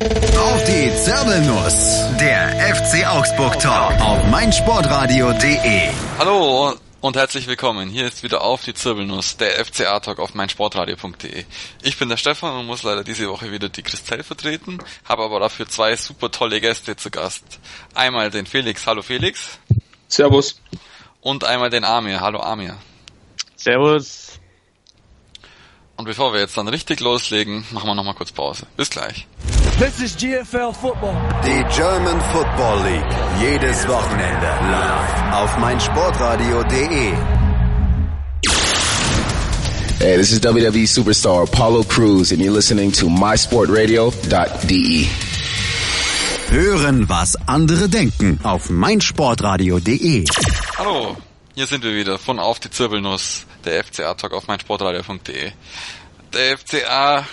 Auf die Zirbelnuss. Der FC Augsburg Talk auf meinsportradio.de. Hallo und herzlich willkommen. Hier ist wieder auf die Zirbelnuss, der FCA Talk auf meinsportradio.de. Ich bin der Stefan und muss leider diese Woche wieder die Christelle vertreten, habe aber dafür zwei super tolle Gäste zu Gast. Einmal den Felix. Hallo Felix. Servus. Und einmal den Amir. Hallo Amir. Servus. Und bevor wir jetzt dann richtig loslegen, machen wir nochmal kurz Pause. Bis gleich. This is GFL Football. Die German Football League. Jedes Wochenende live auf meinsportradio.de. Hey, this is WWE superstar Apollo Cruz and you're listening to mysportradio.de. Hören, was andere denken auf meinsportradio.de. Hallo, hier sind wir wieder von Auf die Zirbelnuss, der FCA-Talk auf meinsportradio.de. Der FCA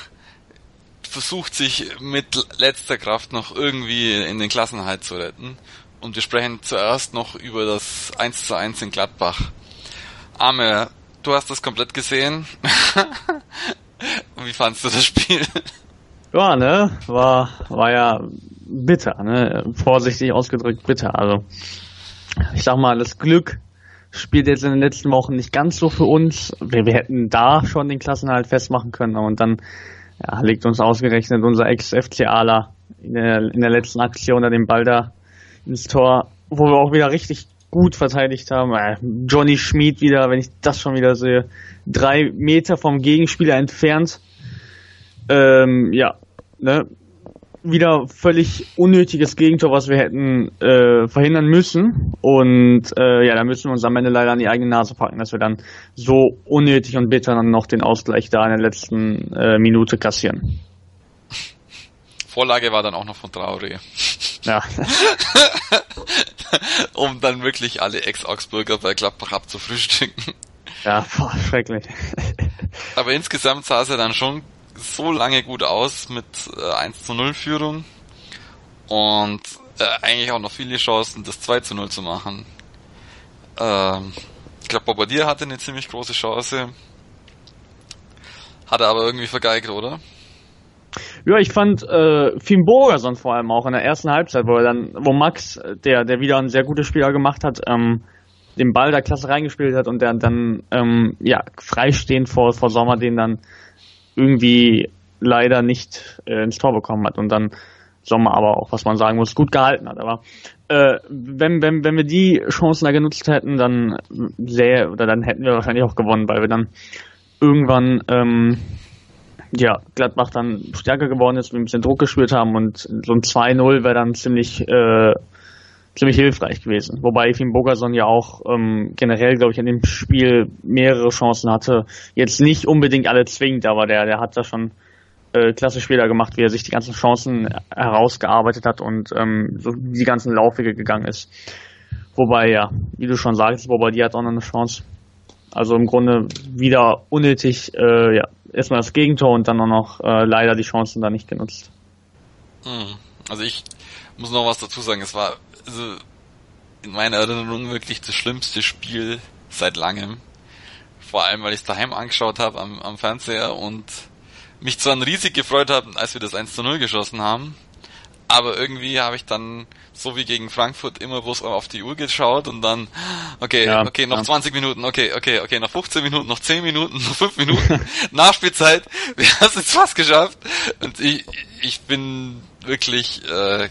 versucht sich mit letzter Kraft noch irgendwie in den Klassenhalt zu retten. Und wir sprechen zuerst noch über das 1 zu 1 in Gladbach. Arme, du hast das komplett gesehen. Wie fandst du das Spiel? Ja, ne, war, war ja bitter, ne, vorsichtig ausgedrückt bitter. Also, ich sag mal, das Glück spielt jetzt in den letzten Wochen nicht ganz so für uns. Wir, wir hätten da schon den Klassenhalt festmachen können und dann ja, legt uns ausgerechnet unser Ex-FCAler in der, in der letzten Aktion da den Ball da ins Tor, wo wir auch wieder richtig gut verteidigt haben. Äh, Johnny Schmid wieder, wenn ich das schon wieder sehe, drei Meter vom Gegenspieler entfernt. Ähm, ja, ne, wieder völlig unnötiges Gegentor, was wir hätten äh, verhindern müssen. Und äh, ja, da müssen wir uns am Ende leider an die eigene Nase packen, dass wir dann so unnötig und bitter dann noch den Ausgleich da in der letzten äh, Minute kassieren. Vorlage war dann auch noch von Traoré. Ja. um dann wirklich alle Ex-Augsburger bei Gladbach abzufrühstücken. Ja, boah, schrecklich. Aber insgesamt sah es ja dann schon so lange gut aus mit äh, 1 zu 0 Führung und äh, eigentlich auch noch viele Chancen, das 2 zu 0 zu machen. Ähm, ich glaube, Bobadilla hatte eine ziemlich große Chance. Hat er aber irgendwie vergeigt, oder? Ja, ich fand äh, Finn Borgerson vor allem auch in der ersten Halbzeit, wo er dann, wo Max, der, der wieder ein sehr gutes Spieler gemacht hat, ähm, den Ball da klasse reingespielt hat und der dann ähm, ja freistehend vor, vor Sommer den dann irgendwie leider nicht äh, ins Tor bekommen hat und dann Sommer aber auch, was man sagen muss, gut gehalten hat. Aber äh, wenn, wenn, wenn wir die Chancen da genutzt hätten, dann sehr, oder dann hätten wir wahrscheinlich auch gewonnen, weil wir dann irgendwann ähm, ja, Gladbach dann stärker geworden ist, wir ein bisschen Druck gespürt haben und so ein 2-0 wäre dann ziemlich äh, ziemlich hilfreich gewesen. Wobei Finn Bogerson ja auch ähm, generell, glaube ich, in dem Spiel mehrere Chancen hatte. Jetzt nicht unbedingt alle zwingend, aber der, der hat da schon äh, klasse Spieler gemacht, wie er sich die ganzen Chancen herausgearbeitet hat und ähm, so die ganzen Laufwege gegangen ist. Wobei, ja, wie du schon sagst, Bobadilla hat auch noch eine Chance. Also im Grunde wieder unnötig, äh, ja, erstmal das Gegentor und dann auch noch äh, leider die Chancen da nicht genutzt. Hm. Also ich muss noch was dazu sagen. Es war also in meiner Erinnerung wirklich das schlimmste Spiel seit langem. Vor allem, weil ich es daheim angeschaut habe am, am Fernseher und mich zwar riesig gefreut habe, als wir das 1 zu 0 geschossen haben, aber irgendwie habe ich dann, so wie gegen Frankfurt, immer bloß auf die Uhr geschaut und dann, okay, ja, okay, noch ja. 20 Minuten, okay, okay, okay, noch 15 Minuten, noch 10 Minuten, noch 5 Minuten, Nachspielzeit, wir haben es jetzt fast geschafft. Und ich, ich bin wirklich äh,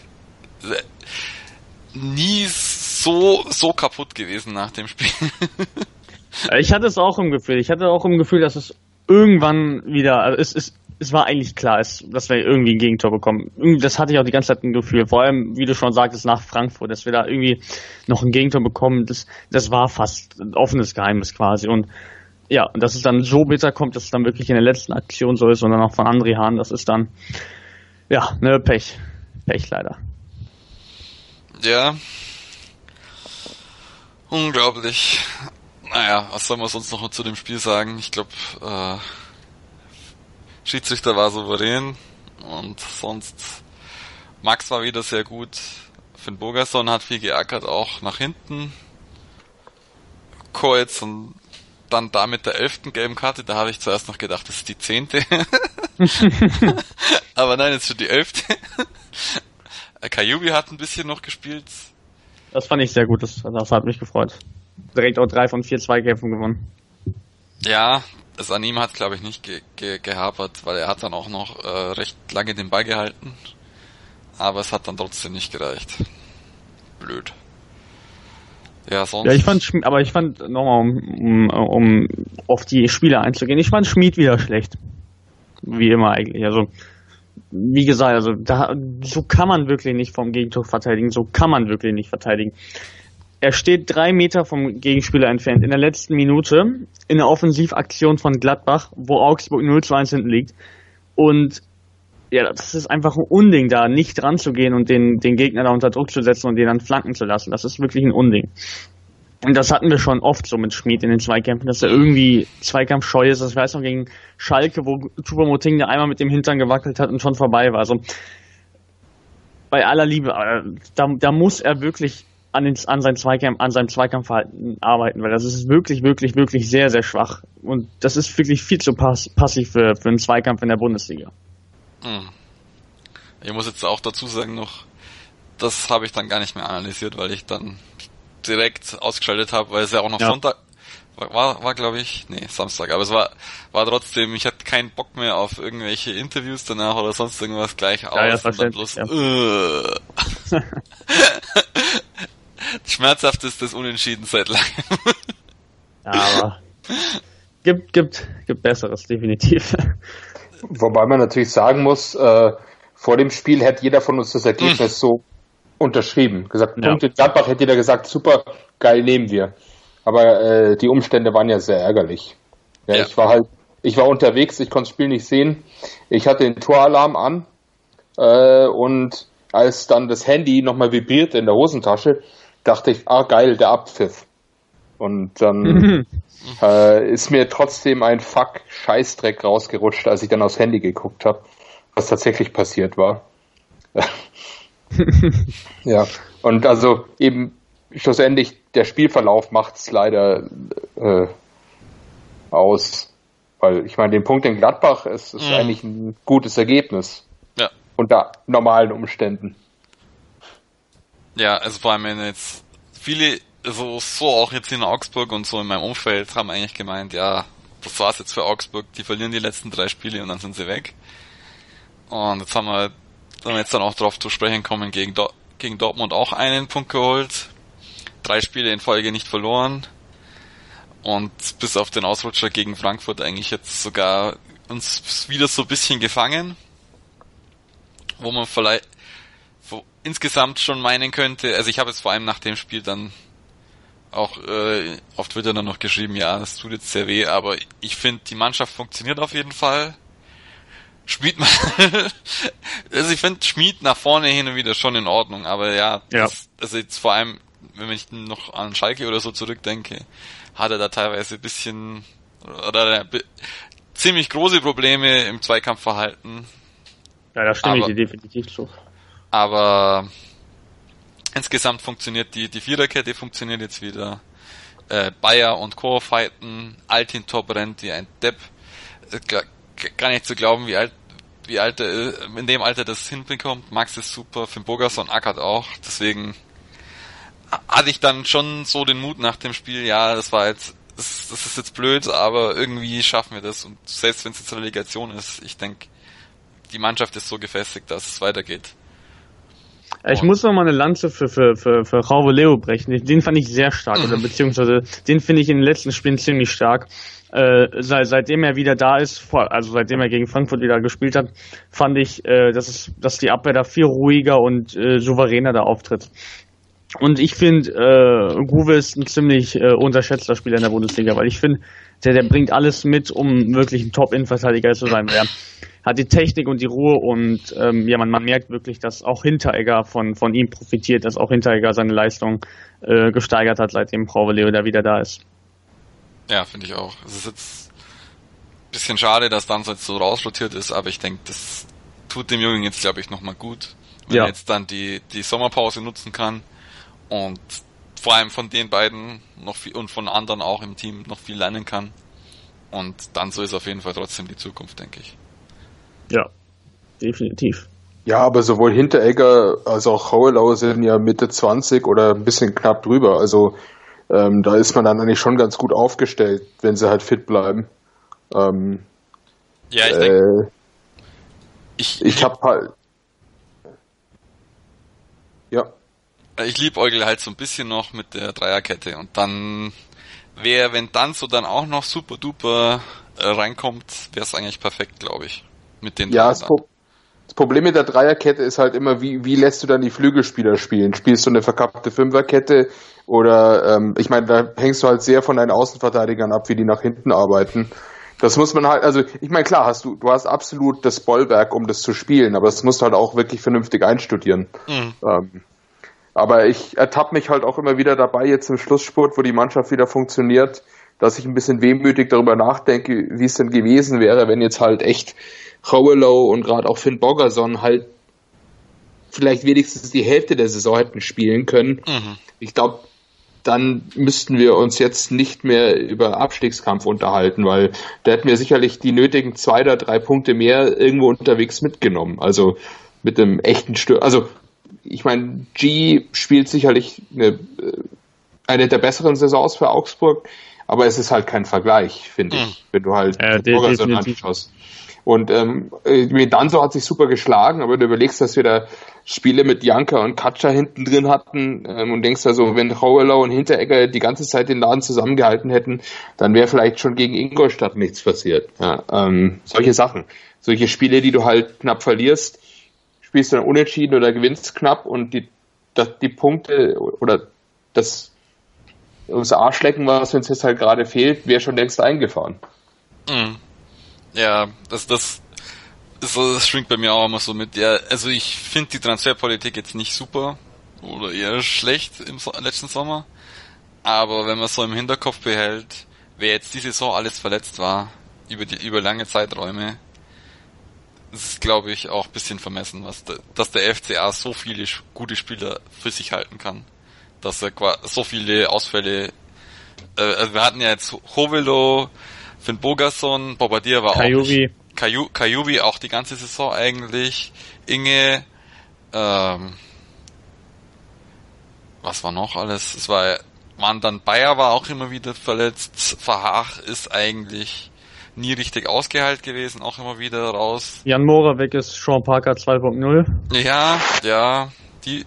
nie so, so kaputt gewesen nach dem Spiel. ich hatte es auch im Gefühl. Ich hatte auch im Gefühl, dass es irgendwann wieder, also es, es, es war eigentlich klar, es, dass wir irgendwie ein Gegentor bekommen. Das hatte ich auch die ganze Zeit ein Gefühl. Vor allem, wie du schon sagtest, nach Frankfurt, dass wir da irgendwie noch ein Gegentor bekommen. Das, das war fast ein offenes Geheimnis quasi. Und ja, und dass es dann so bitter kommt, dass es dann wirklich in der letzten Aktion so ist und dann auch von André Hahn, das ist dann, ja, ne, Pech. Pech leider. Ja. Unglaublich. Naja, was soll man sonst noch zu dem Spiel sagen? Ich glaube, äh, Schiedsrichter war souverän und sonst Max war wieder sehr gut. Finn Bogerson hat viel geackert, auch nach hinten. Koetz und dann da mit der elften gelben Karte, da habe ich zuerst noch gedacht, das ist die zehnte. Aber nein, jetzt schon die elfte. Kayubi hat ein bisschen noch gespielt. Das fand ich sehr gut, das, das hat mich gefreut. Direkt auch drei von vier Zweikämpfen gewonnen. Ja, es an ihm hat glaube ich nicht ge ge gehapert, weil er hat dann auch noch äh, recht lange den Ball gehalten. Aber es hat dann trotzdem nicht gereicht. Blöd. Ja, sonst. Ja, ich fand, aber ich fand, nochmal, um, um, um auf die Spieler einzugehen, ich fand Schmied wieder schlecht. Wie immer eigentlich. Also, wie gesagt, also da, so kann man wirklich nicht vom Gegentor verteidigen, so kann man wirklich nicht verteidigen. Er steht drei Meter vom Gegenspieler entfernt in der letzten Minute in der Offensivaktion von Gladbach, wo Augsburg 0 zu 1 hinten liegt. Und ja, das ist einfach ein Unding, da nicht dran zu gehen und den, den Gegner da unter Druck zu setzen und den dann flanken zu lassen. Das ist wirklich ein Unding. Und das hatten wir schon oft so mit Schmid in den Zweikämpfen, dass er irgendwie zweikampfscheu ist. Das weiß noch gegen Schalke, wo Choupo-Moting einmal mit dem Hintern gewackelt hat und schon vorbei war. Also bei aller Liebe, da, da muss er wirklich an, den, an, sein Zweikampf, an seinem Zweikampfverhalten arbeiten, weil das ist wirklich, wirklich, wirklich sehr, sehr schwach. Und das ist wirklich viel zu pass passiv für, für einen Zweikampf in der Bundesliga. Hm. Ich muss jetzt auch dazu sagen noch, das habe ich dann gar nicht mehr analysiert, weil ich dann direkt ausgeschaltet habe, weil es ja auch noch ja. Sonntag war, war, war glaube ich, nee, Samstag, aber es war, war trotzdem, ich hatte keinen Bock mehr auf irgendwelche Interviews danach oder sonst irgendwas gleich ja, aus ja, und dann bloß, ja. äh. Schmerzhaft ist das Unentschieden seit langem. ja, aber gibt, gibt, gibt Besseres, definitiv. Wobei man natürlich sagen muss, äh, vor dem Spiel hätte jeder von uns das Ergebnis hm. so unterschrieben. Gesagt, ja. Punkt in Gladbach hätte jeder gesagt, super, geil, nehmen wir. Aber äh, die Umstände waren ja sehr ärgerlich. Ja, ja. Ich war halt, ich war unterwegs, ich konnte das Spiel nicht sehen. Ich hatte den Toralarm an äh, und als dann das Handy nochmal vibrierte in der Hosentasche, dachte ich, ah geil, der Abpfiff. Und dann äh, ist mir trotzdem ein Fuck Scheißdreck rausgerutscht, als ich dann aufs Handy geguckt habe, was tatsächlich passiert war. ja, und also eben schlussendlich der Spielverlauf macht es leider äh, aus. Weil ich meine, den Punkt in Gladbach ist, ist mhm. eigentlich ein gutes Ergebnis. Ja. Unter normalen Umständen. Ja, also vor allem wenn jetzt viele so, so auch jetzt in Augsburg und so in meinem Umfeld haben eigentlich gemeint, ja, das war's jetzt für Augsburg, die verlieren die letzten drei Spiele und dann sind sie weg. Und jetzt haben wir, wenn wir jetzt dann auch drauf zu sprechen kommen, gegen, Do gegen Dortmund auch einen Punkt geholt, drei Spiele in Folge nicht verloren. Und bis auf den Ausrutscher gegen Frankfurt eigentlich jetzt sogar uns wieder so ein bisschen gefangen, wo man vielleicht wo insgesamt schon meinen könnte, also ich habe jetzt vor allem nach dem Spiel dann auch äh, auf Twitter dann noch geschrieben, ja, das tut jetzt sehr weh, aber ich finde, die Mannschaft funktioniert auf jeden Fall. Schmied mal, also ich finde Schmied nach vorne hin und wieder schon in Ordnung, aber ja, ja. Das, also jetzt vor allem, wenn ich noch an Schalke oder so zurückdenke, hat er da teilweise ein bisschen oder ziemlich große Probleme im Zweikampfverhalten. Ja, da stimme aber, ich dir definitiv zu. Aber Insgesamt funktioniert die, die Viererkette funktioniert jetzt wieder. Äh, Bayer und Co. fighten, Altin Top rennt wie ein Depp. Äh, gar nicht zu glauben, wie alt, wie alt er in dem Alter das hinbekommt. Max ist super, Finn Bogerson ackert auch. Deswegen hatte ich dann schon so den Mut nach dem Spiel, ja, das war jetzt, das, das ist jetzt blöd, aber irgendwie schaffen wir das. Und selbst wenn es jetzt Relegation ist, ich denke, die Mannschaft ist so gefestigt, dass es weitergeht. Ich muss noch mal eine Lanze für, für, für, für Rauve Leo brechen. Den fand ich sehr stark, oder beziehungsweise den finde ich in den letzten Spielen ziemlich stark. Äh, seit, seitdem er wieder da ist, also seitdem er gegen Frankfurt wieder gespielt hat, fand ich, äh, dass, es, dass die Abwehr da viel ruhiger und äh, souveräner da auftritt. Und ich finde, äh, Guve ist ein ziemlich äh, unterschätzter Spieler in der Bundesliga, weil ich finde, der, der bringt alles mit, um wirklich ein Top-Innenverteidiger zu sein. Der hat die Technik und die Ruhe und ähm, ja, man, man merkt wirklich, dass auch Hinteregger von, von ihm profitiert, dass auch Hinteregger seine Leistung äh, gesteigert hat, seitdem Frau Leo da wieder da ist. Ja, finde ich auch. Es ist jetzt ein bisschen schade, dass dann jetzt so rausrotiert ist, aber ich denke, das tut dem Jungen jetzt, glaube ich, nochmal gut, wenn ja. er jetzt dann die, die Sommerpause nutzen kann und vor allem von den beiden noch viel und von anderen auch im Team noch viel lernen kann. Und dann so ist auf jeden Fall trotzdem die Zukunft, denke ich. Ja, definitiv. Ja, aber sowohl Hinteregger als auch Hauelau sind ja Mitte 20 oder ein bisschen knapp drüber. Also ähm, da ist man dann eigentlich schon ganz gut aufgestellt, wenn sie halt fit bleiben. Ähm, ja, ich denke. Äh, ich ich habe halt. Ja. Ich liebe Eugel halt so ein bisschen noch mit der Dreierkette und dann wäre, wenn dann so dann auch noch super duper äh, reinkommt, wäre es eigentlich perfekt, glaube ich. Mit den ja, Dreierkette. Das Problem mit der Dreierkette ist halt immer, wie, wie lässt du dann die Flügelspieler spielen? Spielst du eine verkappte Fünferkette oder ähm, ich meine, da hängst du halt sehr von deinen Außenverteidigern ab, wie die nach hinten arbeiten. Das muss man halt, also ich meine, klar, hast du, du hast absolut das Bollwerk, um das zu spielen, aber das musst du halt auch wirklich vernünftig einstudieren. Mhm. Ähm, aber ich ertappe mich halt auch immer wieder dabei, jetzt im Schlussspurt, wo die Mannschaft wieder funktioniert, dass ich ein bisschen wehmütig darüber nachdenke, wie es denn gewesen wäre, wenn jetzt halt echt Howellow und gerade auch Finn Bogerson halt vielleicht wenigstens die Hälfte der Saison hätten spielen können. Mhm. Ich glaube, dann müssten wir uns jetzt nicht mehr über Abstiegskampf unterhalten, weil da hätten wir sicherlich die nötigen zwei oder drei Punkte mehr irgendwo unterwegs mitgenommen. Also mit dem echten Stür also ich meine, G spielt sicherlich eine, äh, eine der besseren Saisons für Augsburg, aber es ist halt kein Vergleich, finde ich, mhm. wenn du halt äh, Bogerson anschaust. Und ähm, Danso hat sich super geschlagen, aber du überlegst, dass wir da Spiele mit Janka und Katscha hinten drin hatten ähm, und denkst also, wenn Hauerlau und Hinteregger die ganze Zeit den Laden zusammengehalten hätten, dann wäre vielleicht schon gegen Ingolstadt nichts passiert. Ja, ähm, solche Sachen. Solche Spiele, die du halt knapp verlierst, spielst du dann unentschieden oder gewinnst knapp und die, das, die Punkte oder das, das Arschlecken, was uns jetzt halt gerade fehlt, wäre schon längst eingefahren. Mhm. Ja, das, das, das, das schwingt bei mir auch immer so mit. Ja, also ich finde die Transferpolitik jetzt nicht super oder eher schlecht im so letzten Sommer. Aber wenn man so im Hinterkopf behält, wer jetzt diese Saison alles verletzt war, über die, über lange Zeiträume, ist glaube ich auch bisschen vermessen, was de, dass der FCA so viele gute Spieler für sich halten kann. Dass er so viele Ausfälle, äh, also wir hatten ja jetzt Hovelo, Finn Bogerson, Bobadilla war Kajubi. auch Kaju, Kajubi auch die ganze Saison eigentlich. Inge, ähm, was war noch alles? Es war, waren dann Bayer war auch immer wieder verletzt. Verhach ist eigentlich nie richtig ausgeheilt gewesen, auch immer wieder raus. Jan Mora weg ist Sean Parker 2.0. Ja, ja, die,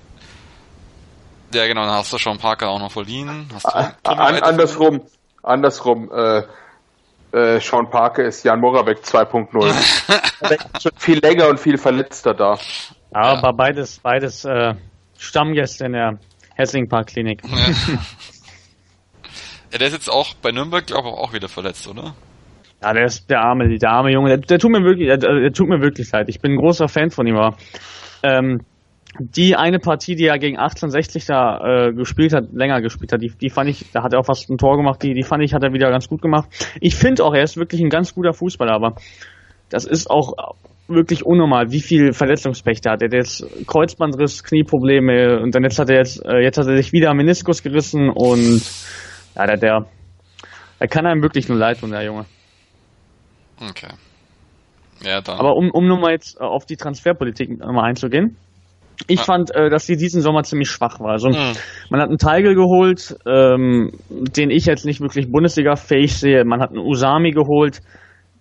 ja genau, dann hast du Sean Parker auch noch verliehen. Hast du, an, andersrum, andersrum, äh, äh, Sean Parker ist Jan Moravec 2.0. schon viel länger und viel verletzter da. Ja, aber beides, beides äh, Stammgäste in der Hessling Park Klinik. Ja. ja, der ist jetzt auch bei Nürnberg, glaube ich, auch wieder verletzt, oder? Ja, der ist der arme, der arme Junge. Der, der tut mir wirklich, der, der, tut mir wirklich leid. Ich bin ein großer Fan von ihm, aber ähm, die eine Partie, die er gegen 1860 da äh, gespielt hat, länger gespielt hat, die, die fand ich, da hat er auch fast ein Tor gemacht, die, die fand ich, hat er wieder ganz gut gemacht. Ich finde auch, er ist wirklich ein ganz guter Fußballer, aber das ist auch wirklich unnormal, wie viel Verletzungspech der hat. Er hat jetzt Kreuzbandriss, Knieprobleme und dann jetzt hat er jetzt, äh, jetzt hat er sich wieder Meniskus gerissen und ja, der, der, er kann einem wirklich nur leid tun, der Junge. Okay. Ja, dann. Aber um, um nochmal jetzt auf die Transferpolitik nochmal einzugehen. Ich fand, äh, dass sie diesen Sommer ziemlich schwach war. Also mhm. man hat einen Teigel geholt, ähm, den ich jetzt nicht wirklich Bundesliga-fähig sehe. Man hat einen Usami geholt,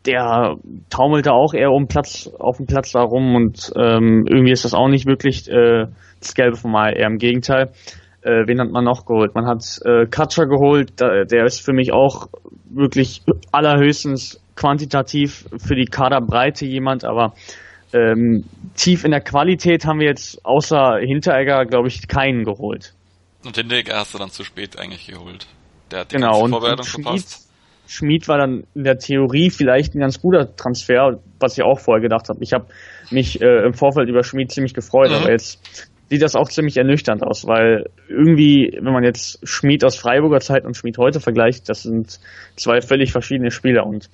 der taumelte auch eher um Platz auf dem Platz da rum und ähm, irgendwie ist das auch nicht wirklich äh, das Gelbe vom Mal, eher im Gegenteil. Äh, wen hat man noch geholt? Man hat äh, Katscher geholt, der ist für mich auch wirklich allerhöchstens quantitativ für die Kaderbreite jemand, aber ähm, tief in der Qualität haben wir jetzt außer Hinteregger, glaube ich, keinen geholt. Und Hinteregger hast du dann zu spät eigentlich geholt. Der hat die genau, ganze Vorbereitung und Schmied, verpasst. Schmied war dann in der Theorie vielleicht ein ganz guter Transfer, was ich auch vorher gedacht habe. Ich habe mich äh, im Vorfeld über Schmied ziemlich gefreut, mhm. aber jetzt sieht das auch ziemlich ernüchternd aus, weil irgendwie, wenn man jetzt Schmied aus Freiburger Zeit und Schmied heute vergleicht, das sind zwei völlig verschiedene Spieler und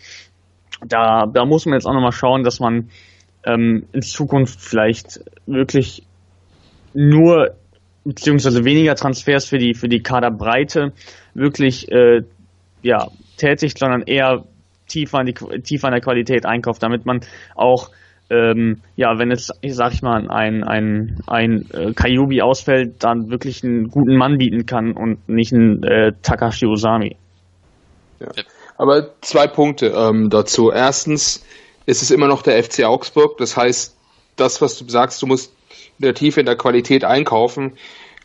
da, da muss man jetzt auch nochmal schauen, dass man ähm, in Zukunft vielleicht wirklich nur beziehungsweise weniger Transfers für die für die Kaderbreite wirklich äh, ja tätigt, sondern eher tiefer an die tiefer an der Qualität einkauft, damit man auch ähm, ja, wenn jetzt, sag ich mal, ein, ein, ein äh, Kayubi ausfällt, dann wirklich einen guten Mann bieten kann und nicht einen äh, Takashi Osami. Ja. Aber zwei Punkte ähm, dazu. Erstens ist es immer noch der FC Augsburg. Das heißt, das, was du sagst, du musst in der Tiefe in der Qualität einkaufen,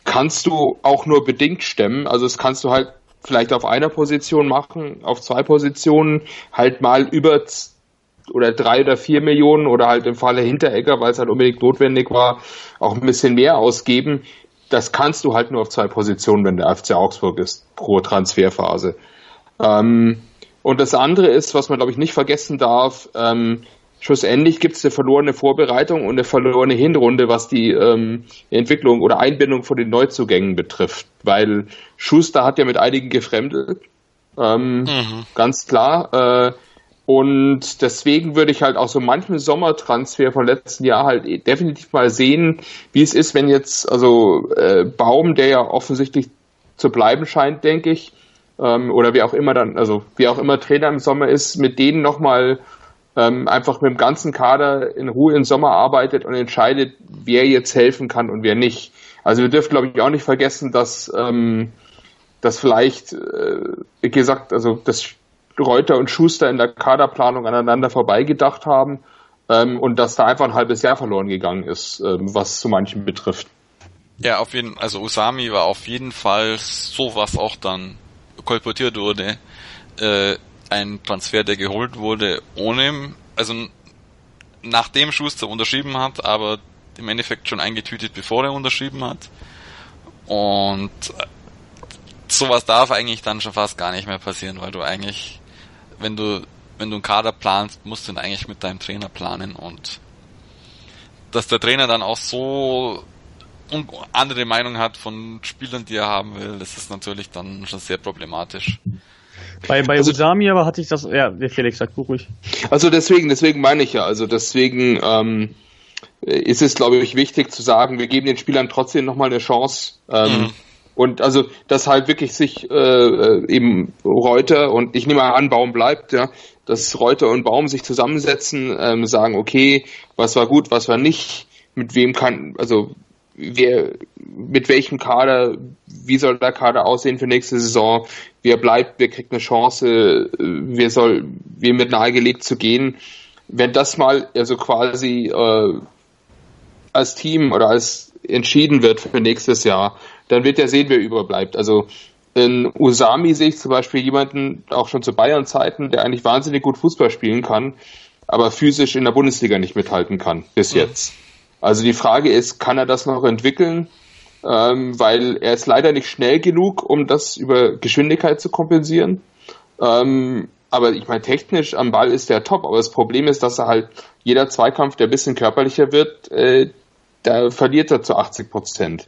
kannst du auch nur bedingt stemmen. Also das kannst du halt vielleicht auf einer Position machen, auf zwei Positionen halt mal über oder drei oder vier Millionen oder halt im Falle Hinteregger, weil es halt unbedingt notwendig war, auch ein bisschen mehr ausgeben. Das kannst du halt nur auf zwei Positionen, wenn der FC Augsburg ist, pro Transferphase. Ähm, und das andere ist, was man glaube ich nicht vergessen darf, ähm, schlussendlich gibt es eine verlorene Vorbereitung und eine verlorene Hinrunde, was die ähm, Entwicklung oder Einbindung von den Neuzugängen betrifft. Weil Schuster hat ja mit einigen gefremdet, ähm, mhm. ganz klar. Äh, und deswegen würde ich halt auch so manchen Sommertransfer von letzten Jahr halt definitiv mal sehen, wie es ist, wenn jetzt, also äh, Baum, der ja offensichtlich zu bleiben scheint, denke ich, ähm, oder wie auch immer dann, also wie auch immer Trainer im Sommer ist, mit denen nochmal ähm, einfach mit dem ganzen Kader in Ruhe im Sommer arbeitet und entscheidet, wer jetzt helfen kann und wer nicht. Also wir dürfen, glaube ich, auch nicht vergessen, dass, ähm, dass vielleicht, äh, wie gesagt, also dass Reuter und Schuster in der Kaderplanung aneinander vorbeigedacht haben ähm, und dass da einfach ein halbes Jahr verloren gegangen ist, ähm, was zu manchen betrifft. Ja, auf jeden also Usami war auf jeden Fall so was auch dann kolportiert wurde, äh, ein Transfer, der geholt wurde, ohne, also nachdem Schuster unterschrieben hat, aber im Endeffekt schon eingetütet, bevor er unterschrieben hat. Und äh, sowas darf eigentlich dann schon fast gar nicht mehr passieren, weil du eigentlich, wenn du, wenn du einen Kader planst, musst du ihn eigentlich mit deinem Trainer planen und dass der Trainer dann auch so andere Meinung hat von Spielern, die er haben will, das ist natürlich dann schon sehr problematisch. Bei, bei also, Usami aber hatte ich das, ja, Felix sagt ruhig. Also deswegen, deswegen meine ich ja, also deswegen ähm, ist es, glaube ich, wichtig zu sagen, wir geben den Spielern trotzdem nochmal eine Chance. Ähm, mhm. Und also, dass halt wirklich sich äh, eben Reuter und ich nehme an, Baum bleibt, ja, dass Reuter und Baum sich zusammensetzen, ähm, sagen, okay, was war gut, was war nicht, mit wem kann, also wer, mit welchem Kader, wie soll der Kader aussehen für nächste Saison, wer bleibt, wer kriegt eine Chance, wer soll, wem wird nahegelegt zu gehen. Wenn das mal also quasi äh, als Team oder als entschieden wird für nächstes Jahr, dann wird er sehen, wer überbleibt. Also in Usami sehe ich zum Beispiel jemanden, auch schon zu Bayern-Zeiten, der eigentlich wahnsinnig gut Fußball spielen kann, aber physisch in der Bundesliga nicht mithalten kann, bis mhm. Also die Frage ist, kann er das noch entwickeln? Ähm, weil er ist leider nicht schnell genug, um das über Geschwindigkeit zu kompensieren. Ähm, aber ich meine, technisch am Ball ist er top, aber das Problem ist, dass er halt jeder Zweikampf, der ein bisschen körperlicher wird, äh, da verliert er zu 80 Prozent.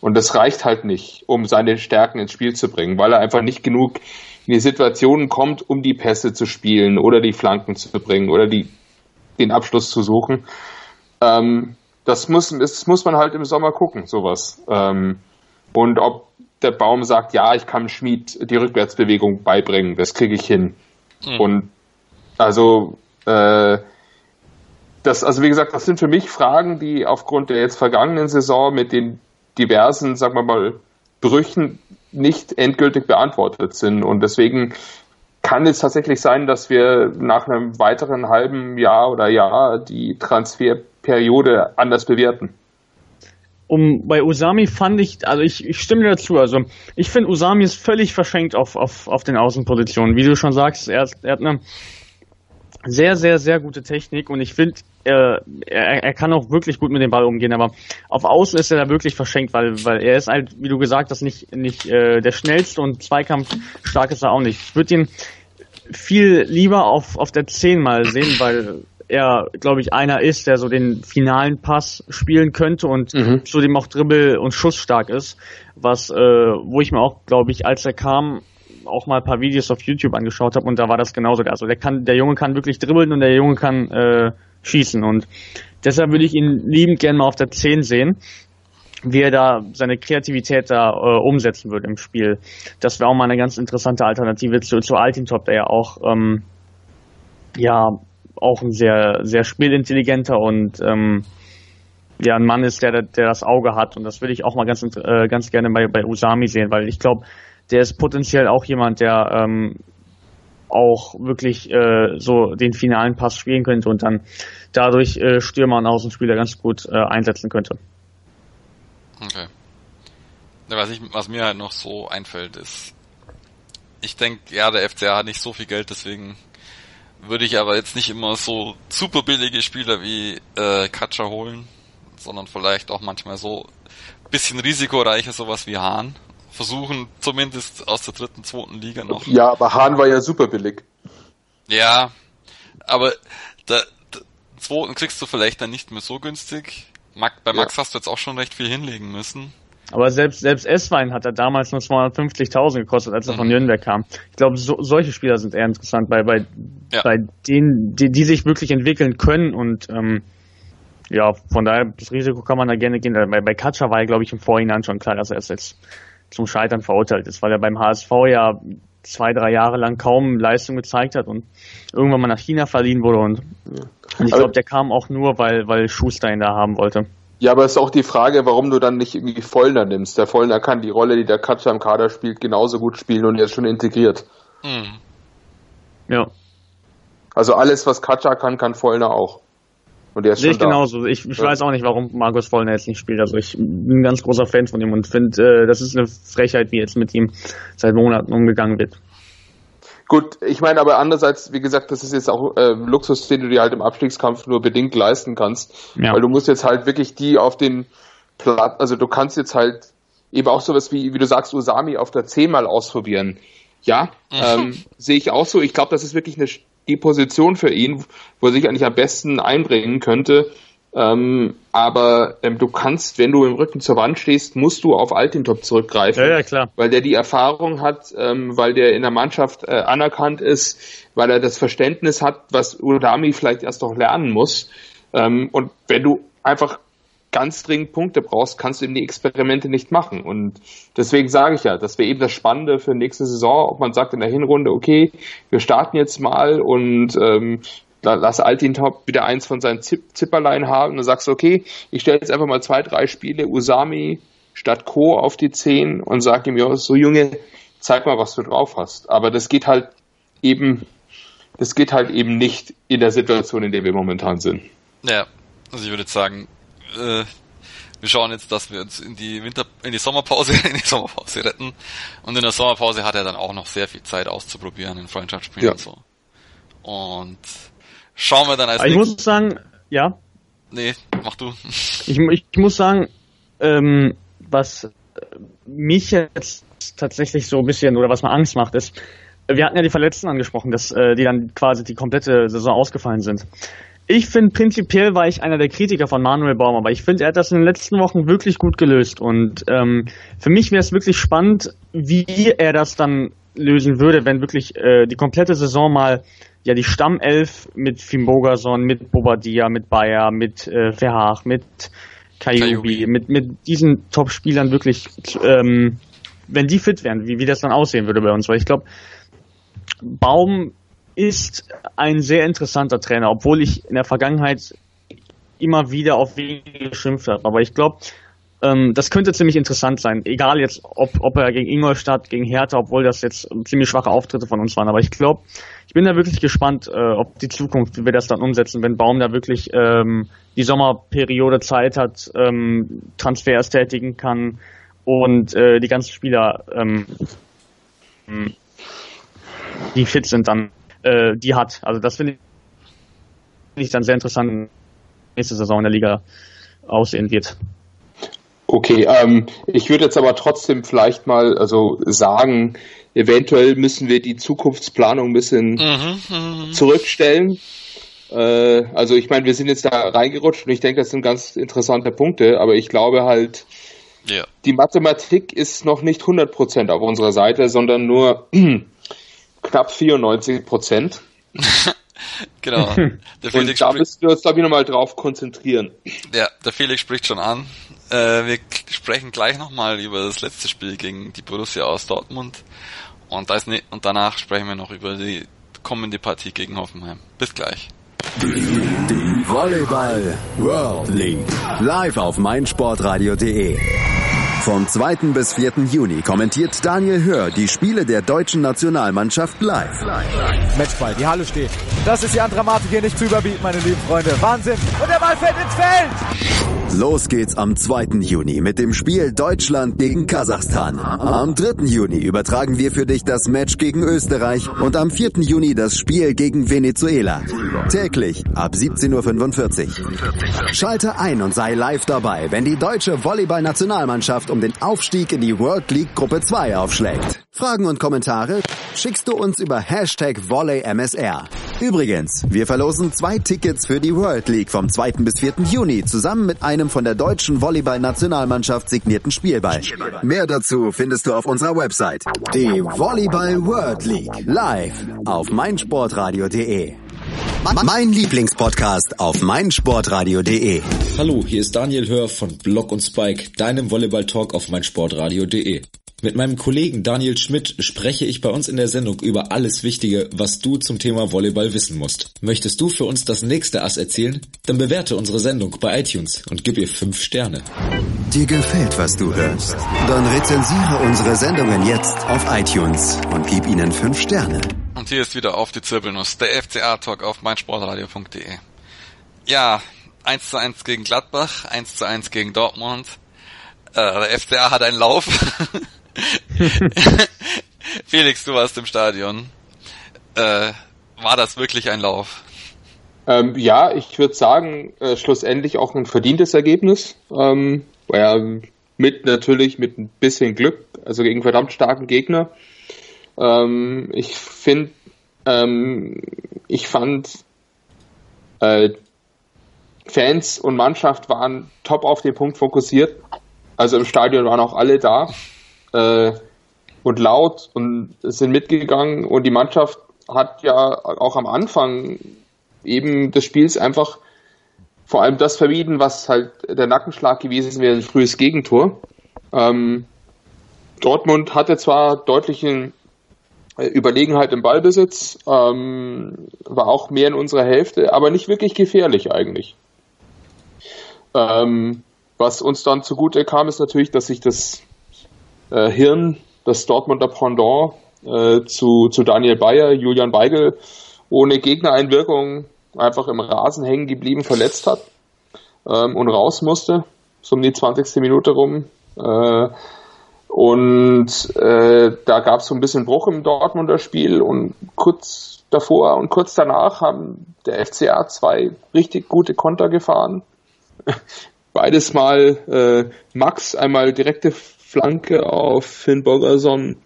Und das reicht halt nicht, um seine Stärken ins Spiel zu bringen, weil er einfach nicht genug in die Situationen kommt, um die Pässe zu spielen oder die Flanken zu bringen oder die, den Abschluss zu suchen. Ähm, das muss, das muss man halt im Sommer gucken, sowas. Ähm, und ob der Baum sagt, ja, ich kann Schmied die Rückwärtsbewegung beibringen, das kriege ich hin. Mhm. Und also äh, das, also wie gesagt, das sind für mich Fragen, die aufgrund der jetzt vergangenen Saison mit den diversen, sagen wir mal, Brüchen nicht endgültig beantwortet sind. Und deswegen kann es tatsächlich sein, dass wir nach einem weiteren halben Jahr oder Jahr die Transferperiode anders bewerten. Um, bei Usami fand ich, also ich, ich stimme dazu, also ich finde Usami ist völlig verschenkt auf, auf, auf den Außenpositionen. Wie du schon sagst, er, er hat eine sehr, sehr, sehr gute Technik und ich finde, er, er, er kann auch wirklich gut mit dem Ball umgehen, aber auf Außen ist er da wirklich verschenkt, weil, weil er ist halt, wie du gesagt hast, nicht, nicht äh, der schnellste und Zweikampf stark ist er auch nicht. Ich würde ihn viel lieber auf, auf der 10 mal sehen, weil er, glaube ich, einer ist, der so den finalen Pass spielen könnte und mhm. zudem auch dribbel- und schussstark ist, was, äh, wo ich mir auch, glaube ich, als er kam, auch mal ein paar Videos auf YouTube angeschaut habe und da war das genauso. Also der kann, der Junge kann wirklich dribbeln und der Junge kann äh, schießen und deshalb würde ich ihn liebend gerne mal auf der 10 sehen wie er da seine Kreativität da äh, umsetzen würde im Spiel. Das wäre auch mal eine ganz interessante Alternative zu, zu Altintop, der ja auch ähm, ja auch ein sehr, sehr spielintelligenter und ähm, ja, ein Mann ist, der, der das Auge hat. Und das würde ich auch mal ganz, äh, ganz gerne bei, bei Usami sehen, weil ich glaube, der ist potenziell auch jemand, der ähm, auch wirklich äh, so den finalen Pass spielen könnte und dann dadurch äh, Stürmer und Außenspieler ganz gut äh, einsetzen könnte. Okay. Ja, was, ich, was mir halt noch so einfällt, ist, ich denke, ja, der FCA hat nicht so viel Geld, deswegen würde ich aber jetzt nicht immer so super billige Spieler wie äh, Katscher holen, sondern vielleicht auch manchmal so bisschen risikoreicher sowas wie Hahn. Versuchen zumindest aus der dritten, zweiten Liga noch. Ja, aber Hahn war ja super billig. Ja, aber der, der zweiten kriegst du vielleicht dann nicht mehr so günstig. Bei Max ja. hast du jetzt auch schon recht viel hinlegen müssen. Aber selbst, selbst Esswein hat er damals nur 250.000 gekostet, als er mhm. von Nürnberg kam. Ich glaube, so, solche Spieler sind eher interessant, bei, bei, ja. bei denen, die, die sich wirklich entwickeln können und ähm, ja, von daher, das Risiko kann man da gerne gehen. Bei, bei Katscha war ja, glaube ich, im Vorhinein schon klar, dass er jetzt zum Scheitern verurteilt ist, weil er beim HSV ja zwei, drei Jahre lang kaum Leistung gezeigt hat und irgendwann mal nach China verliehen wurde und, ja. und ich glaube, der kam auch nur, weil, weil Schuster ihn da haben wollte. Ja, aber es ist auch die Frage, warum du dann nicht irgendwie Vollner nimmst. Der Vollner kann die Rolle, die der Katscha im Kader spielt, genauso gut spielen und er ist schon integriert. Mhm. Ja. Also alles, was Katscha kann, kann Vollner auch. Und der ist Sehe ich da. genauso. Ich, ich ja. weiß auch nicht, warum Markus Vollner jetzt nicht spielt. Also ich bin ein ganz großer Fan von ihm und finde, äh, das ist eine Frechheit, wie jetzt mit ihm seit Monaten umgegangen wird. Gut, ich meine aber andererseits, wie gesagt, das ist jetzt auch äh, Luxus, den du dir halt im Abstiegskampf nur bedingt leisten kannst. Ja. Weil du musst jetzt halt wirklich die auf den Platz, also du kannst jetzt halt eben auch sowas wie, wie du sagst, Usami auf der 10 mal ausprobieren. Ja, mhm. ähm, sehe ich auch so. Ich glaube, das ist wirklich eine die Position für ihn, wo er sich eigentlich am besten einbringen könnte. Ähm, aber ähm, du kannst, wenn du im Rücken zur Wand stehst, musst du auf Altintop zurückgreifen. Ja, ja, klar. Weil der die Erfahrung hat, ähm, weil der in der Mannschaft äh, anerkannt ist, weil er das Verständnis hat, was Udami vielleicht erst noch lernen muss. Ähm, und wenn du einfach ganz dringend Punkte brauchst, kannst du eben die Experimente nicht machen. Und deswegen sage ich ja, das wäre eben das Spannende für nächste Saison, ob man sagt in der Hinrunde, okay, wir starten jetzt mal und ähm, lass Altin Top wieder eins von seinen Zip Zipperlein haben und sagst, okay, ich stelle jetzt einfach mal zwei, drei Spiele Usami statt Co auf die Zehn und sag ihm, ja, so Junge, zeig mal, was du drauf hast. Aber das geht halt eben, das geht halt eben nicht in der Situation, in der wir momentan sind. Ja, also ich würde sagen, äh, wir schauen jetzt, dass wir uns in die Winter, in die Sommerpause, in die Sommerpause retten. Und in der Sommerpause hat er dann auch noch sehr viel Zeit auszuprobieren in Freundschaftsspielen ja. und so. Und schauen wir dann als Ich muss sagen, ja. Nee, mach du. Ich, ich muss sagen, ähm, was mich jetzt tatsächlich so ein bisschen oder was mir Angst macht, ist, wir hatten ja die Verletzten angesprochen, dass äh, die dann quasi die komplette Saison ausgefallen sind. Ich finde, prinzipiell war ich einer der Kritiker von Manuel Baum, aber ich finde, er hat das in den letzten Wochen wirklich gut gelöst. Und ähm, für mich wäre es wirklich spannend, wie er das dann lösen würde, wenn wirklich äh, die komplette Saison mal ja die Stammelf mit Finn Bogerson, mit Bobadilla, mit Bayer, mit äh, Verhaag, mit Kayubi, mit, mit diesen Top-Spielern wirklich, ähm, wenn die fit wären, wie, wie das dann aussehen würde bei uns. Weil ich glaube, Baum ist ein sehr interessanter Trainer, obwohl ich in der Vergangenheit immer wieder auf ihn geschimpft habe. Aber ich glaube, ähm, das könnte ziemlich interessant sein. Egal jetzt, ob, ob er gegen Ingolstadt, gegen Hertha, obwohl das jetzt ziemlich schwache Auftritte von uns waren. Aber ich glaube, ich bin da wirklich gespannt, äh, ob die Zukunft, wie wir das dann umsetzen, wenn Baum da wirklich ähm, die Sommerperiode Zeit hat, ähm, Transfers tätigen kann und äh, die ganzen Spieler, ähm, die fit sind, dann äh, die hat. Also das finde ich dann sehr interessant, nächste Saison in der Liga aussehen wird. Okay, ähm, ich würde jetzt aber trotzdem vielleicht mal also sagen, eventuell müssen wir die Zukunftsplanung ein bisschen mhm, mhm. zurückstellen. Äh, also ich meine, wir sind jetzt da reingerutscht und ich denke, das sind ganz interessante Punkte, aber ich glaube halt, ja. die Mathematik ist noch nicht 100% auf unserer Seite, sondern nur knapp 94 Prozent. genau. Der Felix Und da müssen wir uns, glaube ich, nochmal drauf konzentrieren. Ja, der Felix spricht schon an. Äh, wir sprechen gleich nochmal über das letzte Spiel gegen die Borussia aus Dortmund. Und, da ist ne und danach sprechen wir noch über die kommende Partie gegen Hoffenheim. Bis gleich. Die Volleyball World League. Live auf meinsportradio.de. Vom 2. bis 4. Juni kommentiert Daniel Hör die Spiele der deutschen Nationalmannschaft live. Matchball, die Halle steht. Das ist die Dramatik hier nicht zu überbieten, meine lieben Freunde. Wahnsinn. Und der Ball fällt ins Feld. Los geht's am 2. Juni mit dem Spiel Deutschland gegen Kasachstan. Am 3. Juni übertragen wir für dich das Match gegen Österreich und am 4. Juni das Spiel gegen Venezuela. Täglich ab 17.45 Uhr. Schalte ein und sei live dabei, wenn die deutsche Volleyball-Nationalmannschaft um den Aufstieg in die World League Gruppe 2 aufschlägt. Fragen und Kommentare schickst du uns über Hashtag VolleyMSR. Übrigens, wir verlosen zwei Tickets für die World League vom 2. bis 4. Juni zusammen mit einem von der deutschen Volleyball-Nationalmannschaft signierten Spielball. Mehr dazu findest du auf unserer Website. Die Volleyball World League live auf meinsportradio.de. Mein Lieblingspodcast auf meinsportradio.de. Hallo, hier ist Daniel Hör von Block und Spike, deinem Volleyball-Talk auf meinsportradio.de. Mit meinem Kollegen Daniel Schmidt spreche ich bei uns in der Sendung über alles Wichtige, was du zum Thema Volleyball wissen musst. Möchtest du für uns das nächste Ass erzählen? Dann bewerte unsere Sendung bei iTunes und gib ihr 5 Sterne. Dir gefällt, was du hörst? Dann rezensiere unsere Sendungen jetzt auf iTunes und gib ihnen 5 Sterne. Und hier ist wieder auf die Zirbelnuss, der FCA-Talk auf meinsportradio.de. Ja, 1 zu 1 gegen Gladbach, 1 zu 1 gegen Dortmund. Äh, der FCA hat einen Lauf. Felix, du warst im Stadion. Äh, war das wirklich ein Lauf? Ähm, ja, ich würde sagen, äh, schlussendlich auch ein verdientes Ergebnis. Ähm, ja, mit natürlich mit ein bisschen Glück, also gegen verdammt starken Gegner. Ähm, ich finde, ähm, ich fand, äh, Fans und Mannschaft waren top auf den Punkt fokussiert. Also im Stadion waren auch alle da äh, und laut und sind mitgegangen und die Mannschaft hat ja auch am Anfang eben des Spiels einfach vor allem das vermieden, was halt der Nackenschlag gewesen wäre, ein frühes Gegentor. Ähm, Dortmund hatte zwar deutlichen Überlegenheit im Ballbesitz, ähm, war auch mehr in unserer Hälfte, aber nicht wirklich gefährlich eigentlich. Ähm, was uns dann zugute kam, ist natürlich, dass sich das äh, Hirn, das Dortmunder Pendant äh, zu, zu Daniel Bayer, Julian Weigel, ohne Gegnereinwirkung einfach im Rasen hängen geblieben, verletzt hat ähm, und raus musste, so um die 20. Minute rum. Äh, und äh, da gab es so ein bisschen Bruch im Dortmunder Spiel und kurz davor und kurz danach haben der FCA zwei richtig gute Konter gefahren. Beides mal äh, Max, einmal direkte Flanke auf Finn Borgerson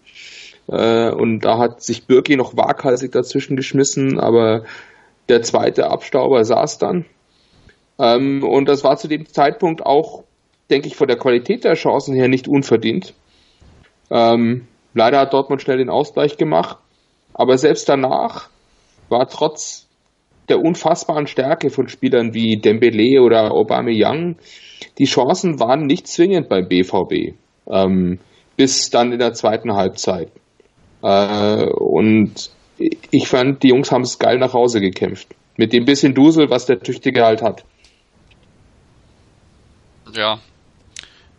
äh, und da hat sich Birki noch waghalsig dazwischen geschmissen, aber der zweite Abstauber saß dann. Ähm, und das war zu dem Zeitpunkt auch, denke ich, von der Qualität der Chancen her nicht unverdient. Ähm, leider hat Dortmund schnell den Ausgleich gemacht, aber selbst danach war trotz der unfassbaren Stärke von Spielern wie Dembele oder Aubameyang, die Chancen waren nicht zwingend beim BVB, ähm, bis dann in der zweiten Halbzeit. Äh, und ich fand, die Jungs haben es geil nach Hause gekämpft. Mit dem bisschen Dusel, was der Tüchtige halt hat. Ja,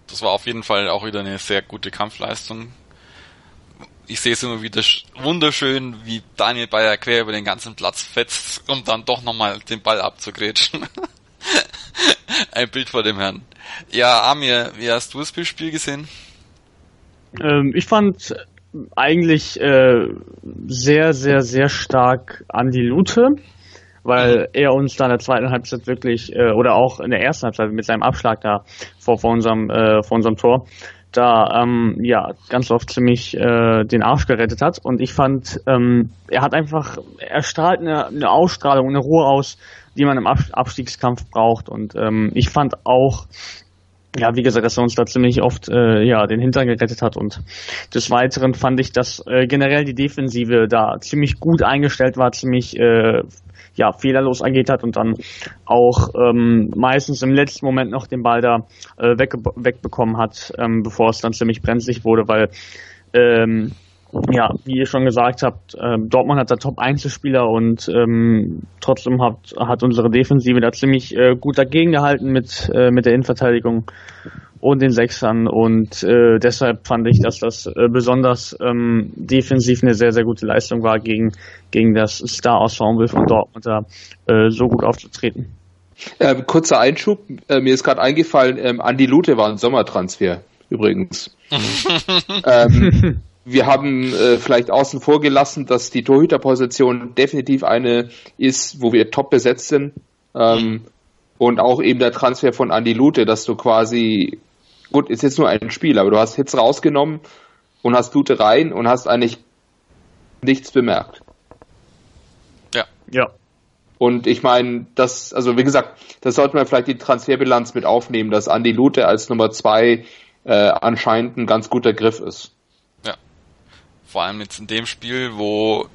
das war auf jeden Fall auch wieder eine sehr gute Kampfleistung. Ich sehe es immer wieder wunderschön, wie Daniel Bayer quer über den ganzen Platz fetzt, um dann doch nochmal den Ball abzugrätschen. Ein Bild vor dem Herrn. Ja, Amir, wie hast du das Spiel gesehen? Ähm, ich fand eigentlich äh, sehr, sehr, sehr stark Andi Lute weil er uns da in der zweiten Halbzeit wirklich, äh, oder auch in der ersten Halbzeit mit seinem Abschlag da vor, vor, unserem, äh, vor unserem Tor, da ähm, ja ganz oft ziemlich äh, den Arsch gerettet hat. Und ich fand, ähm, er hat einfach, er strahlt eine, eine Ausstrahlung, eine Ruhe aus, die man im Ab Abstiegskampf braucht. Und ähm, ich fand auch, ja, wie gesagt, dass er uns da ziemlich oft äh, ja den Hintern gerettet hat. Und des Weiteren fand ich, dass äh, generell die Defensive da ziemlich gut eingestellt war, ziemlich äh, ja, fehlerlos agiert hat und dann auch ähm, meistens im letzten Moment noch den Ball da äh, weg, wegbekommen hat, ähm, bevor es dann ziemlich brenzlig wurde, weil ähm, ja, wie ihr schon gesagt habt, äh, Dortmund hat da Top-Einzelspieler und ähm, trotzdem hat, hat unsere Defensive da ziemlich äh, gut dagegen gehalten mit, äh, mit der Innenverteidigung und den Sechsern und äh, deshalb fand ich, dass das äh, besonders ähm, defensiv eine sehr, sehr gute Leistung war, gegen, gegen das Star-Ensemble von Dortmund da äh, so gut aufzutreten. Ähm, kurzer Einschub, äh, mir ist gerade eingefallen, ähm, Andi Lute war ein Sommertransfer übrigens. ähm, wir haben äh, vielleicht außen vor gelassen, dass die Torhüterposition definitiv eine ist, wo wir top besetzt sind. Ähm, und auch eben der Transfer von Andi Lute, dass du quasi, gut, ist jetzt nur ein Spiel, aber du hast Hits rausgenommen und hast Lute rein und hast eigentlich nichts bemerkt. Ja. Ja. Und ich meine, das, also wie gesagt, das sollte man vielleicht die Transferbilanz mit aufnehmen, dass Andi Lute als Nummer zwei äh, anscheinend ein ganz guter Griff ist. Vor allem jetzt in dem Spiel, wo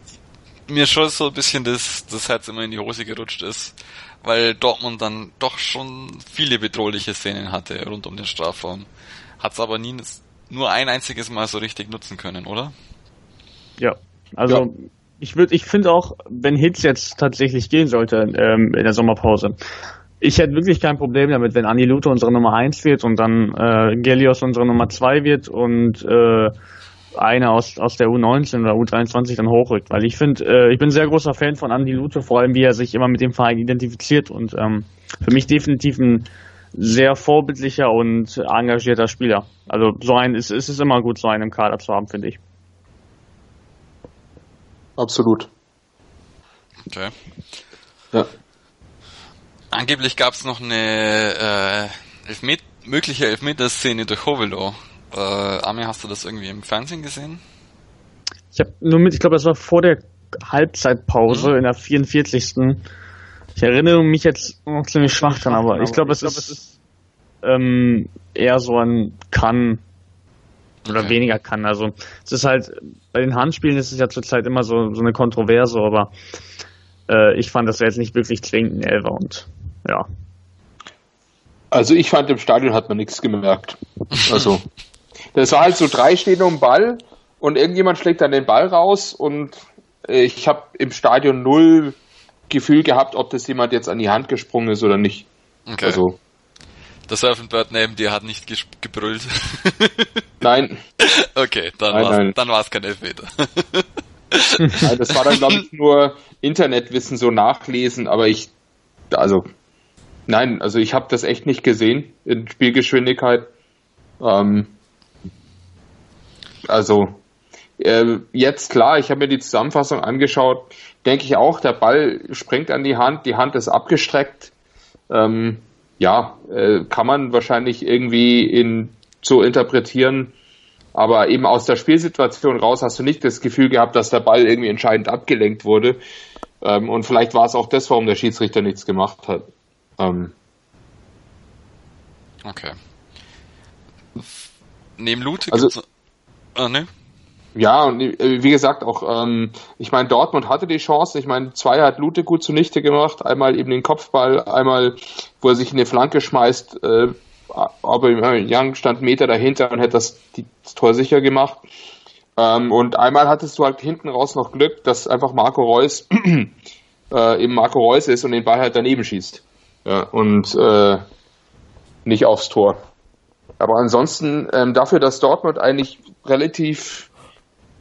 mir schon so ein bisschen das, das Herz immer in die Hose gerutscht ist, weil Dortmund dann doch schon viele bedrohliche Szenen hatte rund um den Strafraum. Hat es aber nie nur ein einziges Mal so richtig nutzen können, oder? Ja, also ja. ich würde, ich finde auch, wenn Hitz jetzt tatsächlich gehen sollte ähm, in der Sommerpause, ich hätte wirklich kein Problem damit, wenn Andi Lute unsere Nummer 1 wird und dann äh, Gelios unsere Nummer 2 wird und äh, einer aus, aus der U19 oder U23 dann hochrückt, weil ich finde, äh, ich bin ein sehr großer Fan von Andy Lute, vor allem wie er sich immer mit dem Verein identifiziert und ähm, für mich definitiv ein sehr vorbildlicher und engagierter Spieler. Also so ein ist, ist es immer gut, so einen im Kader zu haben, finde ich. Absolut. Okay. Ja. Angeblich gab es noch eine äh, Elfmet mögliche Elfmeterszene durch Hovelo. Äh, Armin, hast du das irgendwie im Fernsehen gesehen? Ich habe nur mit, ich glaube, das war vor der Halbzeitpause mhm. in der 44. Ich erinnere mich jetzt noch ziemlich schwach dran, aber ich glaube, es, glaub, es ist ähm, eher so ein kann oder okay. weniger kann. Also es ist halt, bei den Handspielen ist es ja zurzeit immer so, so eine Kontroverse, aber äh, ich fand das jetzt nicht wirklich zwingend Elfer und ja. Also ich fand im Stadion hat man nichts gemerkt. Also Das war halt so drei stehen um den Ball und irgendjemand schlägt dann den Ball raus und ich habe im Stadion null Gefühl gehabt, ob das jemand jetzt an die Hand gesprungen ist oder nicht. Okay. Also, der Surfing-Bird neben dir hat nicht gebrüllt. Nein. Okay, dann war es dann war's kein Elfmeter. nein, das war dann, glaube ich, nur Internetwissen so nachlesen, aber ich, also, nein, also ich habe das echt nicht gesehen in Spielgeschwindigkeit. Ähm, also äh, jetzt klar, ich habe mir die Zusammenfassung angeschaut, denke ich auch, der Ball springt an die Hand, die Hand ist abgestreckt. Ähm, ja, äh, kann man wahrscheinlich irgendwie in so interpretieren. Aber eben aus der Spielsituation raus hast du nicht das Gefühl gehabt, dass der Ball irgendwie entscheidend abgelenkt wurde. Ähm, und vielleicht war es auch das, warum der Schiedsrichter nichts gemacht hat. Ähm. Okay. Neben Lute also, gibt's Ah, ne? Ja, und äh, wie gesagt, auch, ähm, ich meine, Dortmund hatte die Chance. Ich meine, zwei hat Lute gut zunichte gemacht. Einmal eben den Kopfball, einmal, wo er sich in eine Flanke schmeißt. Äh, aber Young stand Meter dahinter und hätte das, die, das Tor sicher gemacht. Ähm, und einmal hattest du halt hinten raus noch Glück, dass einfach Marco Reus äh, eben Marco Reus ist und den Ball halt daneben schießt. Ja, und äh, nicht aufs Tor. Aber ansonsten ähm, dafür, dass Dortmund eigentlich relativ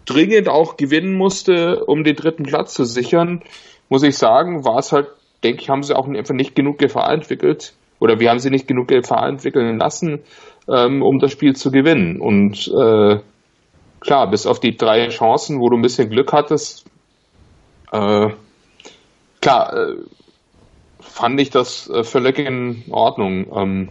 dringend auch gewinnen musste, um den dritten Platz zu sichern, muss ich sagen, war es halt, denke ich, haben sie auch einfach nicht genug Gefahr entwickelt oder wir haben sie nicht genug Gefahr entwickeln lassen, ähm, um das Spiel zu gewinnen. Und äh, klar, bis auf die drei Chancen, wo du ein bisschen Glück hattest, äh, klar, äh, fand ich das äh, völlig in Ordnung. Ähm,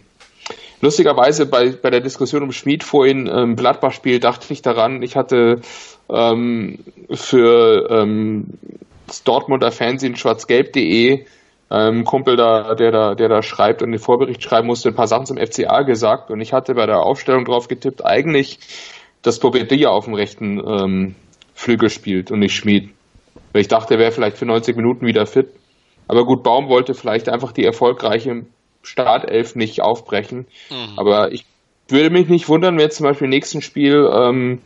Lustigerweise bei, bei der Diskussion um Schmid vorhin im ähm, Gladbach-Spiel dachte ich daran, ich hatte ähm, für ähm, das Dortmunder Fernsehen schwarzgelb.de ähm, Kumpel da, der da, der da schreibt und den Vorbericht schreiben musste, ein paar Sachen zum FCA gesagt und ich hatte bei der Aufstellung drauf getippt, eigentlich, dass Popedia auf dem rechten ähm, Flügel spielt und nicht Schmid. Weil ich dachte, er wäre vielleicht für 90 Minuten wieder fit. Aber gut, Baum wollte vielleicht einfach die erfolgreiche Startelf nicht aufbrechen. Mhm. Aber ich würde mich nicht wundern, wenn jetzt zum Beispiel im nächsten Spiel ähm,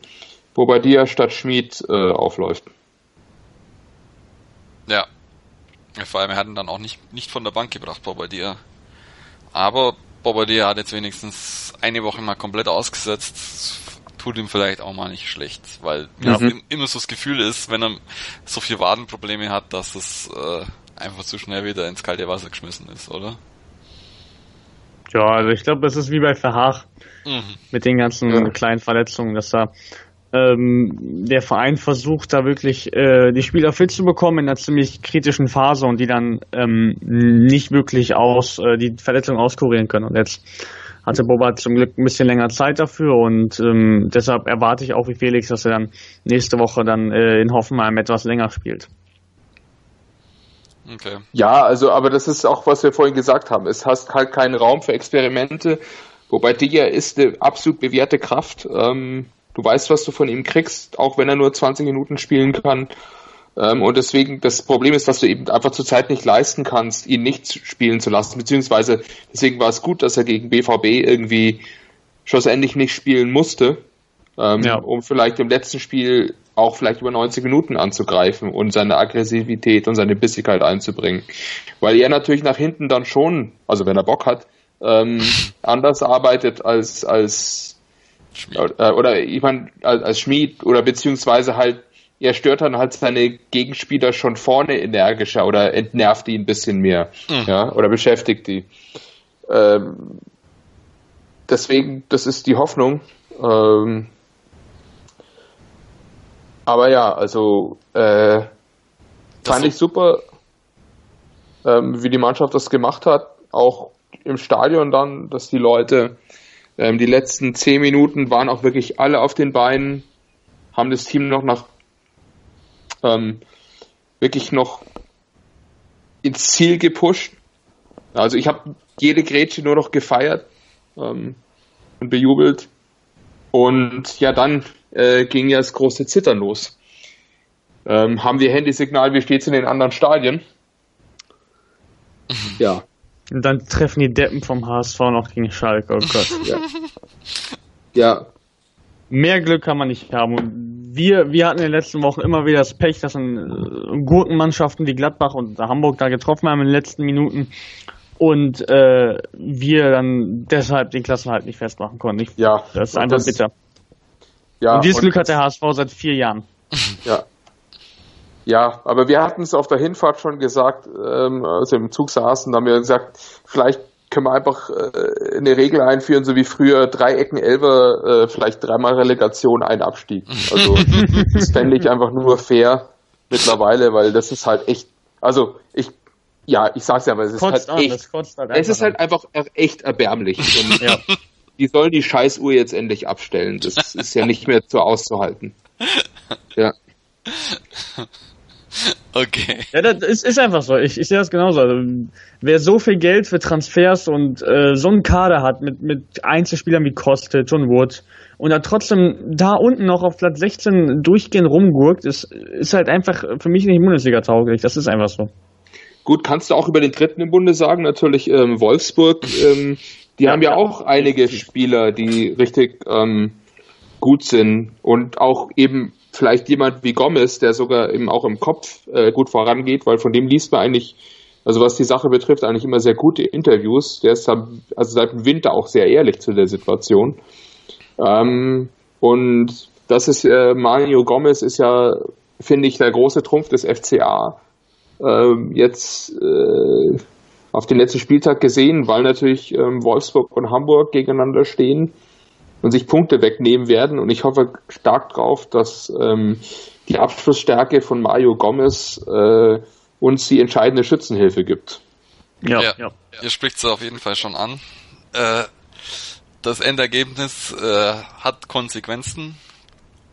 Bobadilla statt Schmid äh, aufläuft. Ja. Vor allem, er hat ihn dann auch nicht, nicht von der Bank gebracht, Bobadilla. Aber Bobadilla hat jetzt wenigstens eine Woche mal komplett ausgesetzt. Tut ihm vielleicht auch mal nicht schlecht, weil mhm. mir immer so das Gefühl ist, wenn er so viele Wadenprobleme hat, dass es äh, einfach zu schnell wieder ins kalte Wasser geschmissen ist, oder? Ja, also ich glaube, das ist wie bei Verhaag mhm. mit den ganzen ja. kleinen Verletzungen, dass da ähm, der Verein versucht, da wirklich äh, die Spieler fit zu bekommen in einer ziemlich kritischen Phase und die dann ähm, nicht wirklich aus äh, die Verletzung auskurieren können. Und jetzt hatte Boba zum Glück ein bisschen länger Zeit dafür und ähm, deshalb erwarte ich auch wie Felix, dass er dann nächste Woche dann äh, in Hoffenheim etwas länger spielt. Okay. Ja, also, aber das ist auch, was wir vorhin gesagt haben. Es hast halt keinen Raum für Experimente, wobei Digger ist eine absolut bewährte Kraft. Ähm, du weißt, was du von ihm kriegst, auch wenn er nur 20 Minuten spielen kann. Ähm, und deswegen, das Problem ist, dass du eben einfach zurzeit nicht leisten kannst, ihn nicht spielen zu lassen. Beziehungsweise, deswegen war es gut, dass er gegen BVB irgendwie schlussendlich nicht spielen musste, ähm, ja. um vielleicht im letzten Spiel auch vielleicht über 90 Minuten anzugreifen und seine Aggressivität und seine Bissigkeit einzubringen. Weil er natürlich nach hinten dann schon, also wenn er Bock hat, ähm, anders arbeitet als als äh, oder ich meine als, als Schmied oder beziehungsweise halt er stört dann halt seine Gegenspieler schon vorne energischer oder entnervt die ein bisschen mehr, mhm. ja, oder beschäftigt die. Ähm, deswegen, das ist die Hoffnung. Ähm, aber ja, also äh, fand ich super, ähm, wie die Mannschaft das gemacht hat. Auch im Stadion dann, dass die Leute ähm, die letzten zehn Minuten waren auch wirklich alle auf den Beinen, haben das Team noch nach ähm, wirklich noch ins Ziel gepusht. Also ich habe jede Grätsche nur noch gefeiert ähm, und bejubelt. Und ja, dann äh, ging ja das große Zittern los. Ähm, haben wir Handysignal, wie steht es in den anderen Stadien? Ja. Und dann treffen die Deppen vom HSV noch gegen Schalke. Oh Gott. ja. ja. Mehr Glück kann man nicht haben. Und wir, wir hatten in den letzten Wochen immer wieder das Pech, dass dann äh, Gurkenmannschaften wie Gladbach und Hamburg da getroffen haben in den letzten Minuten und äh, wir dann deshalb den Klassenhalt nicht festmachen konnten. Ich, ja, das ist einfach das, bitter. Ja, und dieses und Glück hat der HSV seit vier Jahren. Ja. Ja, aber wir hatten es auf der Hinfahrt schon gesagt, ähm, als wir im Zug saßen, da haben wir gesagt, vielleicht können wir einfach äh, eine Regel einführen, so wie früher drei Ecken Elfer, äh, vielleicht dreimal Relegation, ein Abstieg. Also das fände ich einfach nur fair mittlerweile, weil das ist halt echt, also ich ja, ich sag's ja, aber es ist kotzt halt an, echt, halt es ist halt einfach echt erbärmlich. Und ja. die sollen die Scheißuhr jetzt endlich abstellen. Das ist ja nicht mehr zu auszuhalten. Ja. Okay. Ja, das ist, ist einfach so. Ich, ich sehe das genauso. Also, wer so viel Geld für Transfers und äh, so einen Kader hat mit, mit Einzelspielern wie Kostic und Wood und da trotzdem da unten noch auf Platz 16 durchgehend rumgurkt, ist, ist halt einfach für mich nicht Bundesliga tauglich. Das ist einfach so. Gut, kannst du auch über den dritten im Bunde sagen, natürlich ähm, Wolfsburg. Ähm, die ja, haben ja auch einige Spieler, die richtig ähm, gut sind und auch eben vielleicht jemand wie Gomez, der sogar eben auch im Kopf äh, gut vorangeht, weil von dem liest man eigentlich, also was die Sache betrifft, eigentlich immer sehr gute Interviews. Der ist also seit dem Winter auch sehr ehrlich zu der Situation. Ähm, und das ist äh, Mario Gomez ist ja, finde ich, der große Trumpf des FCA. Ähm, jetzt äh, auf den letzten Spieltag gesehen, weil natürlich ähm, Wolfsburg und Hamburg gegeneinander stehen und sich Punkte wegnehmen werden. Und ich hoffe stark drauf, dass ähm, die Abschlussstärke von Mario Gomez äh, uns die entscheidende Schützenhilfe gibt. Ja, ja. ja. ihr spricht es auf jeden Fall schon an. Äh, das Endergebnis äh, hat Konsequenzen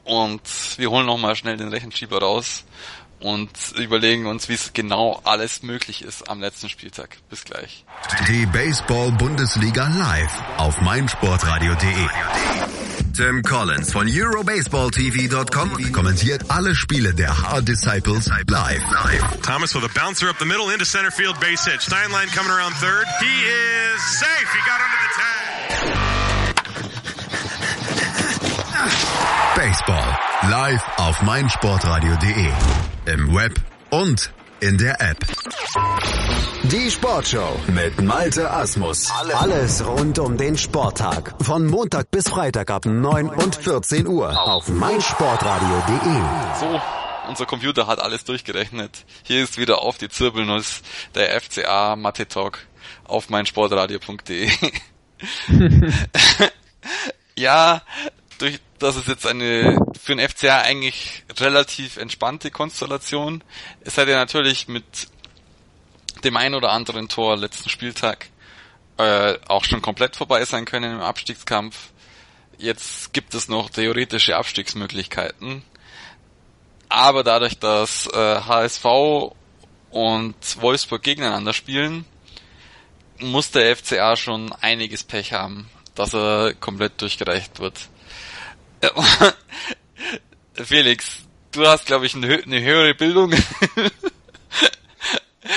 und wir holen nochmal schnell den Rechenschieber raus und überlegen uns, wie es genau alles möglich ist am letzten Spieltag. Bis gleich. Die Baseball-Bundesliga live auf meinsportradio.de. Tim Collins von EuroBaseballTV.com kommentiert alle Spiele der Hard Disciples live. Thomas with a bouncer up the middle into center field base hit. Steinlein coming around third. He is safe. He got under the tag. Baseball Live auf meinsportradio.de. Im Web und in der App. Die Sportshow mit Malte Asmus. Alles rund um den Sporttag. Von Montag bis Freitag ab 9 und 14 Uhr auf meinsportradio.de. So, unser Computer hat alles durchgerechnet. Hier ist wieder auf die Zirbelnuss der FCA Mathe Talk auf meinsportradio.de. ja, durch, das ist jetzt eine für den FCA eigentlich relativ entspannte Konstellation. Es hätte natürlich mit dem ein oder anderen Tor letzten Spieltag äh, auch schon komplett vorbei sein können im Abstiegskampf. Jetzt gibt es noch theoretische Abstiegsmöglichkeiten. Aber dadurch, dass äh, HSV und Wolfsburg gegeneinander spielen, muss der FCA schon einiges Pech haben, dass er komplett durchgereicht wird. Felix, du hast, glaube ich, eine, eine, höhere Bildung.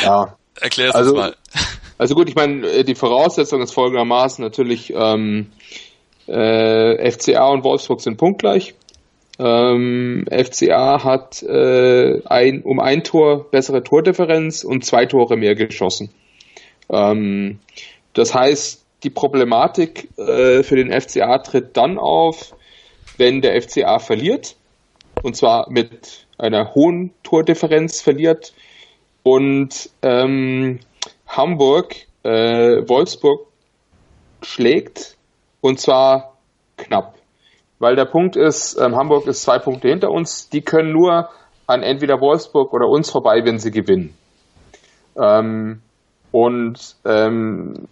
ja. Erklär es also, mal. Also gut, ich meine, äh, die Voraussetzung ist folgendermaßen natürlich, ähm, äh, FCA und Wolfsburg sind punktgleich. Ähm, FCA hat äh, ein, um ein Tor bessere Tordifferenz und zwei Tore mehr geschossen. Ähm, das heißt, die Problematik äh, für den FCA tritt dann auf, wenn der FCA verliert, und zwar mit einer hohen Tordifferenz verliert und ähm, Hamburg äh, Wolfsburg schlägt und zwar knapp. Weil der Punkt ist, ähm, Hamburg ist zwei Punkte hinter uns, die können nur an entweder Wolfsburg oder uns vorbei, wenn sie gewinnen. Ähm, und ähm,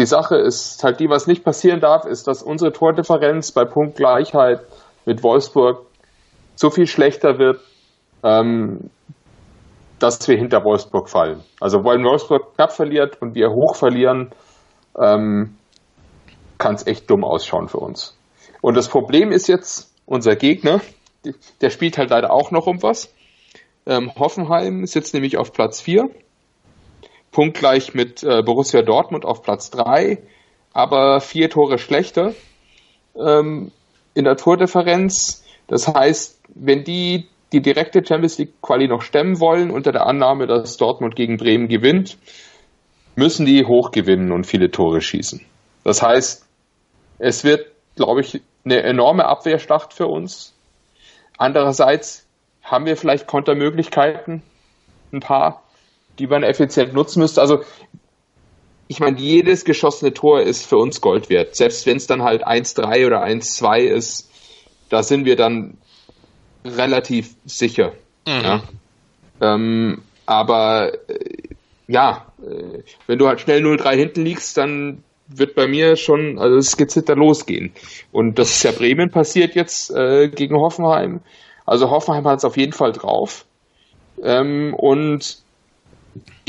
die Sache ist halt die, was nicht passieren darf, ist, dass unsere Tordifferenz bei Punktgleichheit mit Wolfsburg so viel schlechter wird, ähm, dass wir hinter Wolfsburg fallen. Also wenn Wolfsburg knapp verliert und wir hoch verlieren, ähm, kann es echt dumm ausschauen für uns. Und das Problem ist jetzt, unser Gegner, der spielt halt leider auch noch um was. Ähm, Hoffenheim ist jetzt nämlich auf Platz 4 punktgleich mit äh, Borussia Dortmund auf Platz 3, aber vier Tore schlechter ähm, in der Tordifferenz. Das heißt, wenn die die direkte Champions League Quali noch stemmen wollen, unter der Annahme, dass Dortmund gegen Bremen gewinnt, müssen die hoch gewinnen und viele Tore schießen. Das heißt, es wird, glaube ich, eine enorme Abwehrschlacht für uns. Andererseits haben wir vielleicht Kontermöglichkeiten, ein paar die man effizient nutzen müsste. Also ich meine, jedes geschossene Tor ist für uns Gold wert. Selbst wenn es dann halt 1-3 oder 1-2 ist, da sind wir dann relativ sicher. Mhm. Ja. Ähm, aber äh, ja, äh, wenn du halt schnell 0-3 hinten liegst, dann wird bei mir schon, also es gezitter losgehen. Und das ist ja Bremen passiert jetzt äh, gegen Hoffenheim. Also Hoffenheim hat es auf jeden Fall drauf. Ähm, und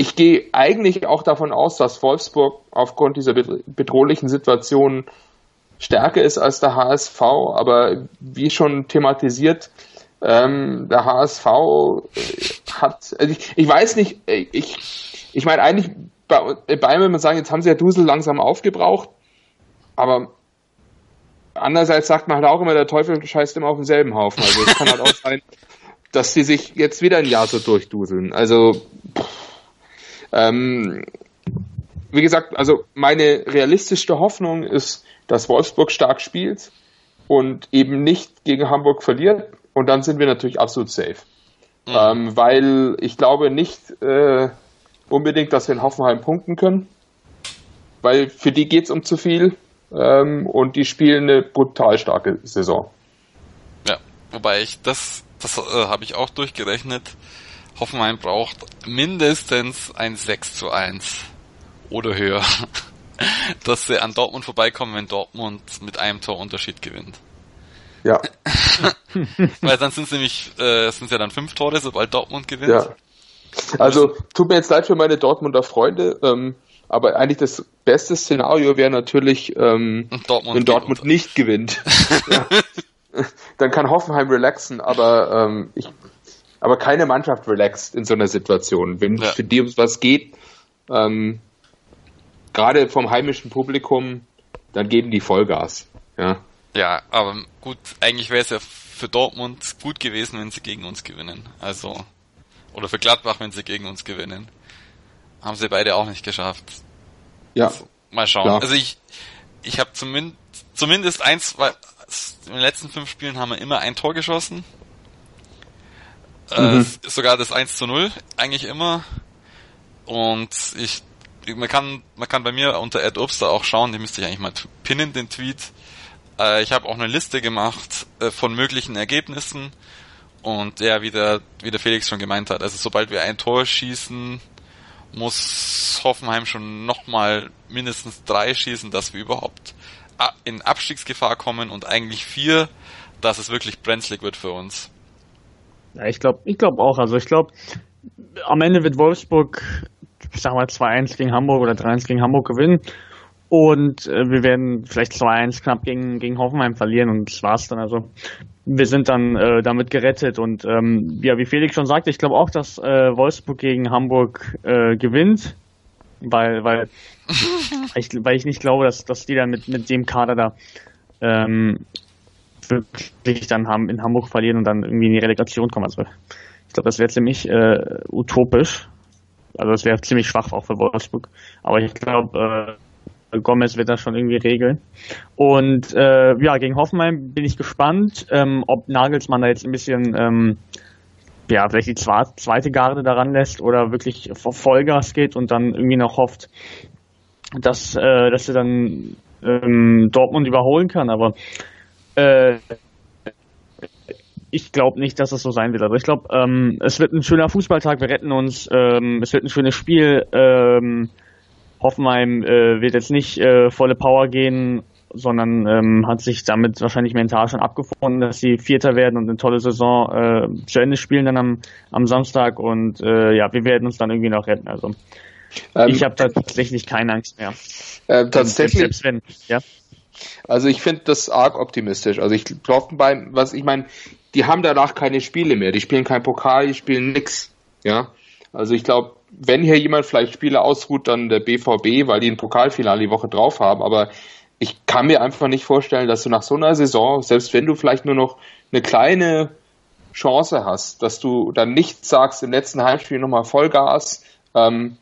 ich gehe eigentlich auch davon aus, dass Wolfsburg aufgrund dieser bedrohlichen Situation stärker ist als der HSV, aber wie schon thematisiert, ähm, der HSV äh, hat, also ich, ich weiß nicht, äh, ich, ich meine eigentlich bei, bei mir, man sagen, jetzt haben sie ja Dusel langsam aufgebraucht, aber andererseits sagt man halt auch immer, der Teufel scheißt immer auf denselben Haufen. Also es kann halt auch sein, dass sie sich jetzt wieder ein Jahr so durchduseln. Also pff, ähm, wie gesagt, also meine realistischste Hoffnung ist, dass Wolfsburg stark spielt und eben nicht gegen Hamburg verliert. Und dann sind wir natürlich absolut safe. Mhm. Ähm, weil ich glaube nicht äh, unbedingt, dass wir in Hoffenheim punkten können. Weil für die geht es um zu viel. Ähm, und die spielen eine brutal starke Saison. Ja, wobei ich das, das äh, habe ich auch durchgerechnet. Hoffenheim braucht mindestens ein 6 zu 1 oder höher, dass sie an Dortmund vorbeikommen, wenn Dortmund mit einem Torunterschied gewinnt. Ja. Weil dann sind es nämlich, äh, sind ja dann fünf Tore, sobald Dortmund gewinnt. Ja. Also tut mir jetzt leid für meine Dortmunder Freunde, ähm, aber eigentlich das beste Szenario wäre natürlich, ähm, Dortmund wenn Dortmund nicht gewinnt. ja. Dann kann Hoffenheim relaxen, aber ähm, ich aber keine Mannschaft relaxt in so einer Situation. Wenn ja. für die um was geht, ähm, gerade vom heimischen Publikum, dann geben die Vollgas. Ja. Ja, aber gut, eigentlich wäre es ja für Dortmund gut gewesen, wenn sie gegen uns gewinnen. Also, oder für Gladbach, wenn sie gegen uns gewinnen. Haben sie beide auch nicht geschafft. Ja. Also, mal schauen. Ja. Also ich, ich habe zumindest, zumindest eins, weil in den letzten fünf Spielen haben wir immer ein Tor geschossen. Äh, sogar das 1 zu 0, eigentlich immer. Und ich, man kann, man kann bei mir unter Ed Obster auch schauen, den müsste ich eigentlich mal pinnen, den Tweet. Äh, ich habe auch eine Liste gemacht äh, von möglichen Ergebnissen. Und ja, wie der, wie der Felix schon gemeint hat, also sobald wir ein Tor schießen, muss Hoffenheim schon nochmal mindestens drei schießen, dass wir überhaupt a- in Abstiegsgefahr kommen und eigentlich vier, dass es wirklich brenzlig wird für uns. Ja, ich glaube ich glaub auch. Also ich glaube, am Ende wird Wolfsburg, ich sag mal 2-1 gegen Hamburg oder 3-1 gegen Hamburg gewinnen. Und äh, wir werden vielleicht 2-1 knapp gegen, gegen Hoffenheim verlieren und das war's dann. Also wir sind dann äh, damit gerettet. Und ähm, ja, wie Felix schon sagte, ich glaube auch, dass äh, Wolfsburg gegen Hamburg äh, gewinnt. Weil, weil, ich, weil ich nicht glaube, dass, dass die dann mit, mit dem Kader da ähm, wirklich dann haben in Hamburg verlieren und dann irgendwie in die Relegation kommen. Also ich glaube, das wäre ziemlich äh, utopisch. Also das wäre ziemlich schwach auch für Wolfsburg. Aber ich glaube, äh, Gomez wird das schon irgendwie regeln. Und äh, ja, gegen Hoffenheim bin ich gespannt, ähm, ob Nagelsmann da jetzt ein bisschen ähm, ja, vielleicht die zweite Garde daran lässt oder wirklich Vollgas geht und dann irgendwie noch hofft, dass, äh, dass er dann ähm, Dortmund überholen kann. Aber äh, ich glaube nicht, dass es so sein wird. Also ich glaube, ähm, es wird ein schöner Fußballtag, wir retten uns, ähm, es wird ein schönes Spiel. Ähm, Hoffenheim äh, wird jetzt nicht äh, volle Power gehen, sondern ähm, hat sich damit wahrscheinlich mental schon abgefunden, dass sie Vierter werden und eine tolle Saison äh, zu Ende spielen dann am, am Samstag. Und äh, ja, wir werden uns dann irgendwie noch retten. Also Ähm, ich habe tatsächlich keine Angst mehr. äh, tatsächlich, Selbst wenn, ja. Also ich finde das arg optimistisch. Also ich glaube beim, was ich meine, die haben danach keine Spiele mehr. Die spielen kein Pokal, die spielen nix. Ja. Also ich glaube, wenn hier jemand vielleicht Spiele ausruht, dann der BVB, weil die ein Pokalfinale die Woche drauf haben. Aber ich kann mir einfach nicht vorstellen, dass du nach so einer Saison, selbst wenn du vielleicht nur noch eine kleine Chance hast, dass du dann nicht sagst, im letzten Heimspiel nochmal Vollgas, ähm,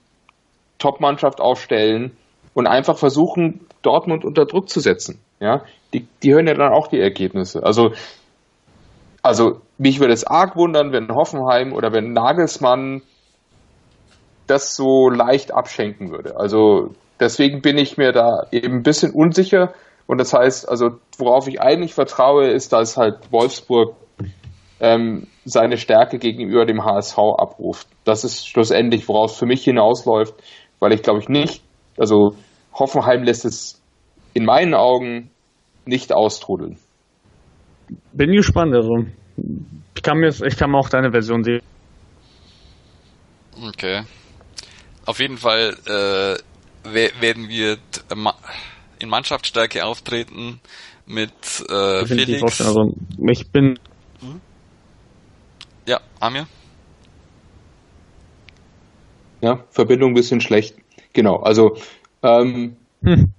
Top-Mannschaft aufstellen und einfach versuchen, Dortmund unter Druck zu setzen. Ja, die, die hören ja dann auch die Ergebnisse. Also, also mich würde es arg wundern, wenn Hoffenheim oder wenn Nagelsmann das so leicht abschenken würde. Also deswegen bin ich mir da eben ein bisschen unsicher. Und das heißt, also worauf ich eigentlich vertraue, ist, dass halt Wolfsburg ähm, seine Stärke gegenüber dem HSV abruft. Das ist schlussendlich, woraus für mich hinausläuft, weil ich glaube ich nicht, also Hoffenheim lässt es in meinen Augen nicht austrudeln. Bin gespannt. Also ich kann mir, ich kann mir auch deine Version sehen. Okay. Auf jeden Fall äh, we- werden wir in Mannschaftsstärke auftreten mit äh, Felix. vorstellen. Also ich bin Ja, Amir? Ja, Verbindung ein bisschen schlecht. Genau, also ähm,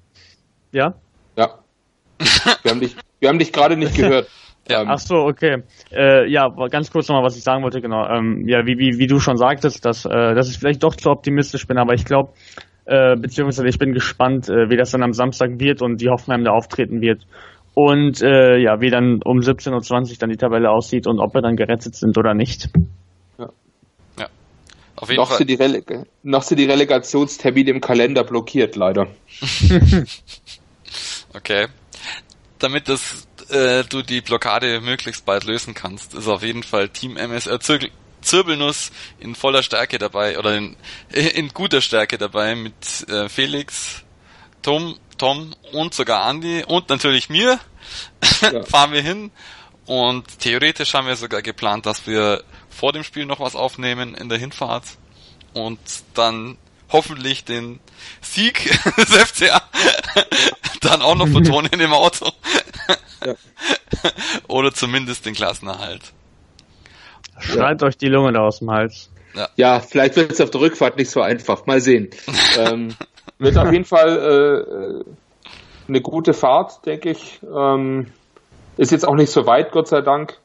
ja. ja. Wir haben dich, wir haben dich gerade nicht gehört. Ja. Ähm, Ach so, okay. Äh, ja, ganz kurz nochmal, was ich sagen wollte, genau. Ähm, ja, wie, wie, wie du schon sagtest, dass, äh, dass ich vielleicht doch zu optimistisch bin, aber ich glaube, äh, beziehungsweise ich bin gespannt, äh, wie das dann am Samstag wird und wie Hoffenheim da auftreten wird. Und äh, ja, wie dann um 17.20 Uhr dann die Tabelle aussieht und ob wir dann gerettet sind oder nicht. Auf jeden noch, Fall. sind die Releg noch sind die Relegationstermine im Kalender blockiert, leider. Okay. Damit das, äh, du die Blockade möglichst bald lösen kannst, ist auf jeden Fall Team MSR Zirkel Zirbelnuss in voller Stärke dabei oder in, in guter Stärke dabei mit äh, Felix, Tom, Tom und sogar Andy und natürlich mir. Ja. Fahren wir hin und theoretisch haben wir sogar geplant, dass wir vor dem Spiel noch was aufnehmen in der Hinfahrt und dann hoffentlich den Sieg des FCA dann auch noch betonen im Auto. Ja. Oder zumindest den Klassenerhalt. Schreit euch die Lunge da aus dem Hals. Ja, vielleicht wird es auf der Rückfahrt nicht so einfach. Mal sehen. ähm, wird auf jeden Fall äh, eine gute Fahrt, denke ich. Ähm, ist jetzt auch nicht so weit, Gott sei Dank.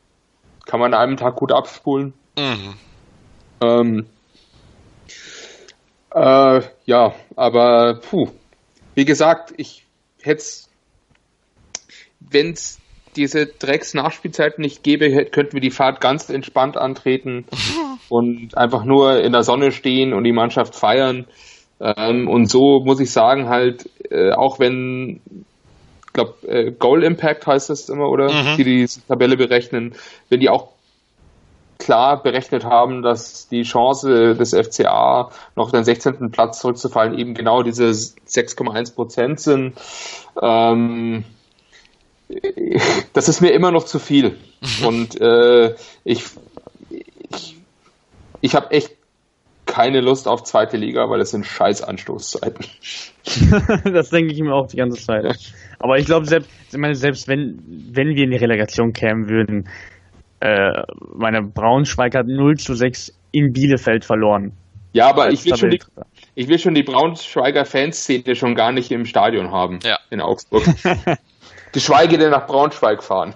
Kann man an einem Tag gut abspulen. Mhm. Ähm, äh, ja, aber puh. Wie gesagt, ich hätte es, wenn es diese Drecks-Nachspielzeit nicht gäbe, könnten wir die Fahrt ganz entspannt antreten und einfach nur in der Sonne stehen und die Mannschaft feiern. Ähm, und so muss ich sagen, halt, äh, auch wenn, ich glaube, äh, Goal Impact heißt das immer, oder? Mhm. Die die Tabelle berechnen, wenn die auch klar berechnet haben, dass die Chance des FCA noch den 16. Platz zurückzufallen eben genau diese 6,1 Prozent sind. Ähm, das ist mir immer noch zu viel. Und äh, ich, ich, ich habe echt keine Lust auf zweite Liga, weil es sind scheiß Anstoßzeiten. das denke ich mir auch die ganze Zeit. Aber ich glaube, selbst, ich meine, selbst wenn, wenn wir in die Relegation kämen würden, äh, meine Braunschweig hat 0 zu 6 in Bielefeld verloren. Ja, aber ich will, schon die, ich will schon die Braunschweiger Fanszene schon gar nicht im Stadion haben. Ja. In Augsburg. Geschweige denn nach Braunschweig fahren.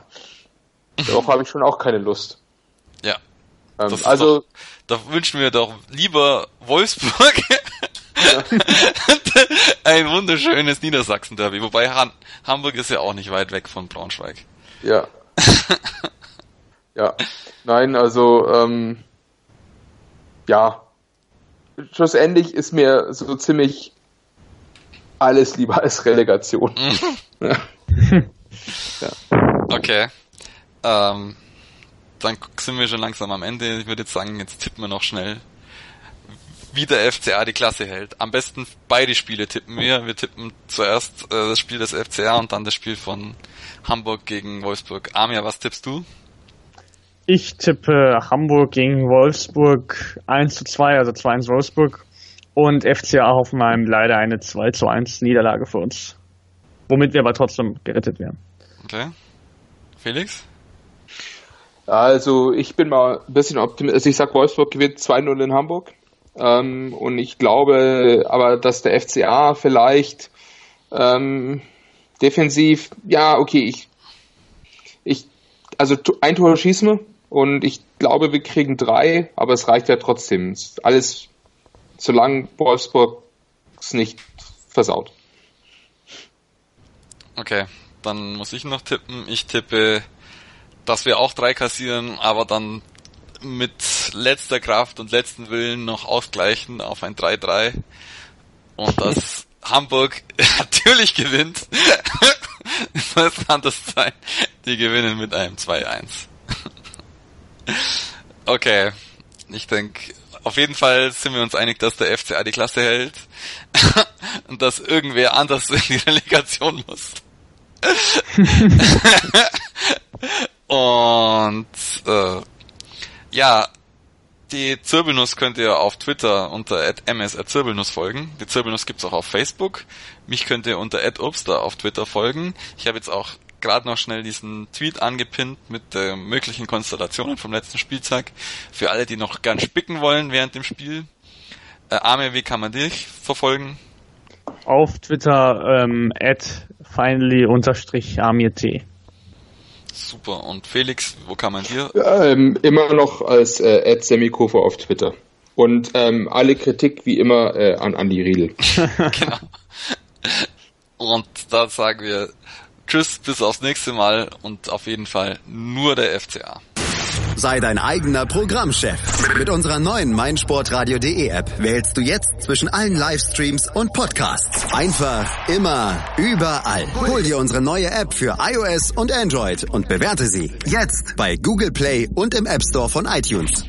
Darauf habe ich schon auch keine Lust. Ja. Ähm, also. Doch, da wünschen wir doch lieber Wolfsburg ja. ein wunderschönes Niedersachsen-Derby. Wobei Han Hamburg ist ja auch nicht weit weg von Braunschweig. Ja. ja. Nein, also, ähm, ja. Schlussendlich ist mir so ziemlich alles lieber als Relegation. ja. ja. Okay. Ähm, dann sind wir schon langsam am Ende. Ich würde jetzt sagen, jetzt tippen wir noch schnell, wie der FCA die Klasse hält. Am besten beide Spiele tippen wir. Wir tippen zuerst äh, das Spiel des FCA und dann das Spiel von Hamburg gegen Wolfsburg. Amir, was tippst du? Ich tippe Hamburg gegen Wolfsburg 1 zu 2, also 2 1 Wolfsburg. Und FCA Hoffenheim leider eine 2 zu 1 Niederlage für uns. Womit wir aber trotzdem gerettet werden. Okay. Felix? Also ich bin mal ein bisschen optimistisch. Also ich sag Wolfsburg gewinnt 2-0 in Hamburg. Ähm, und ich glaube aber, dass der FCA vielleicht ähm, defensiv, ja, okay, ich, ich, also ein Tor schießen wir und ich glaube, wir kriegen drei, aber es reicht ja trotzdem. Alles, solange Wolfsburg es nicht versaut. Okay, dann muss ich noch tippen. Ich tippe, dass wir auch drei kassieren, aber dann mit letzter Kraft und letzten Willen noch ausgleichen auf ein 3-3 und dass Hamburg natürlich gewinnt. das kann das sein. Die gewinnen mit einem 2-1. Okay. Ich denke, auf jeden Fall sind wir uns einig, dass der FCA die Klasse hält und dass irgendwer anders in die Relegation muss. Und äh, ja, die Zirbelnuss könnt ihr auf Twitter unter @ms@zirbelnuss folgen. Die Zirbelnuss gibt's auch auf Facebook. Mich könnt ihr unter @obster auf Twitter folgen. Ich habe jetzt auch gerade noch schnell diesen Tweet angepinnt mit äh, möglichen Konstellationen vom letzten Spieltag. Für alle, die noch gern spicken wollen während dem Spiel. Äh, Arme, wie kann man dich verfolgen? Auf Twitter ähm, at finally-amirt. Super. Und Felix, wo kann man dir? Ja, ähm, immer noch als äh, Semikofer auf Twitter. Und ähm, alle Kritik wie immer äh, an Andi Riedel. genau. Und da sagen wir Tschüss, bis aufs nächste Mal und auf jeden Fall nur der FCA. Sei dein eigener Programmchef. Mit unserer neuen meinsportradio.de App wählst du jetzt zwischen allen Livestreams und Podcasts. Einfach, immer, überall. Hol dir unsere neue App für iOS und Android und bewerte sie jetzt bei Google Play und im App Store von iTunes.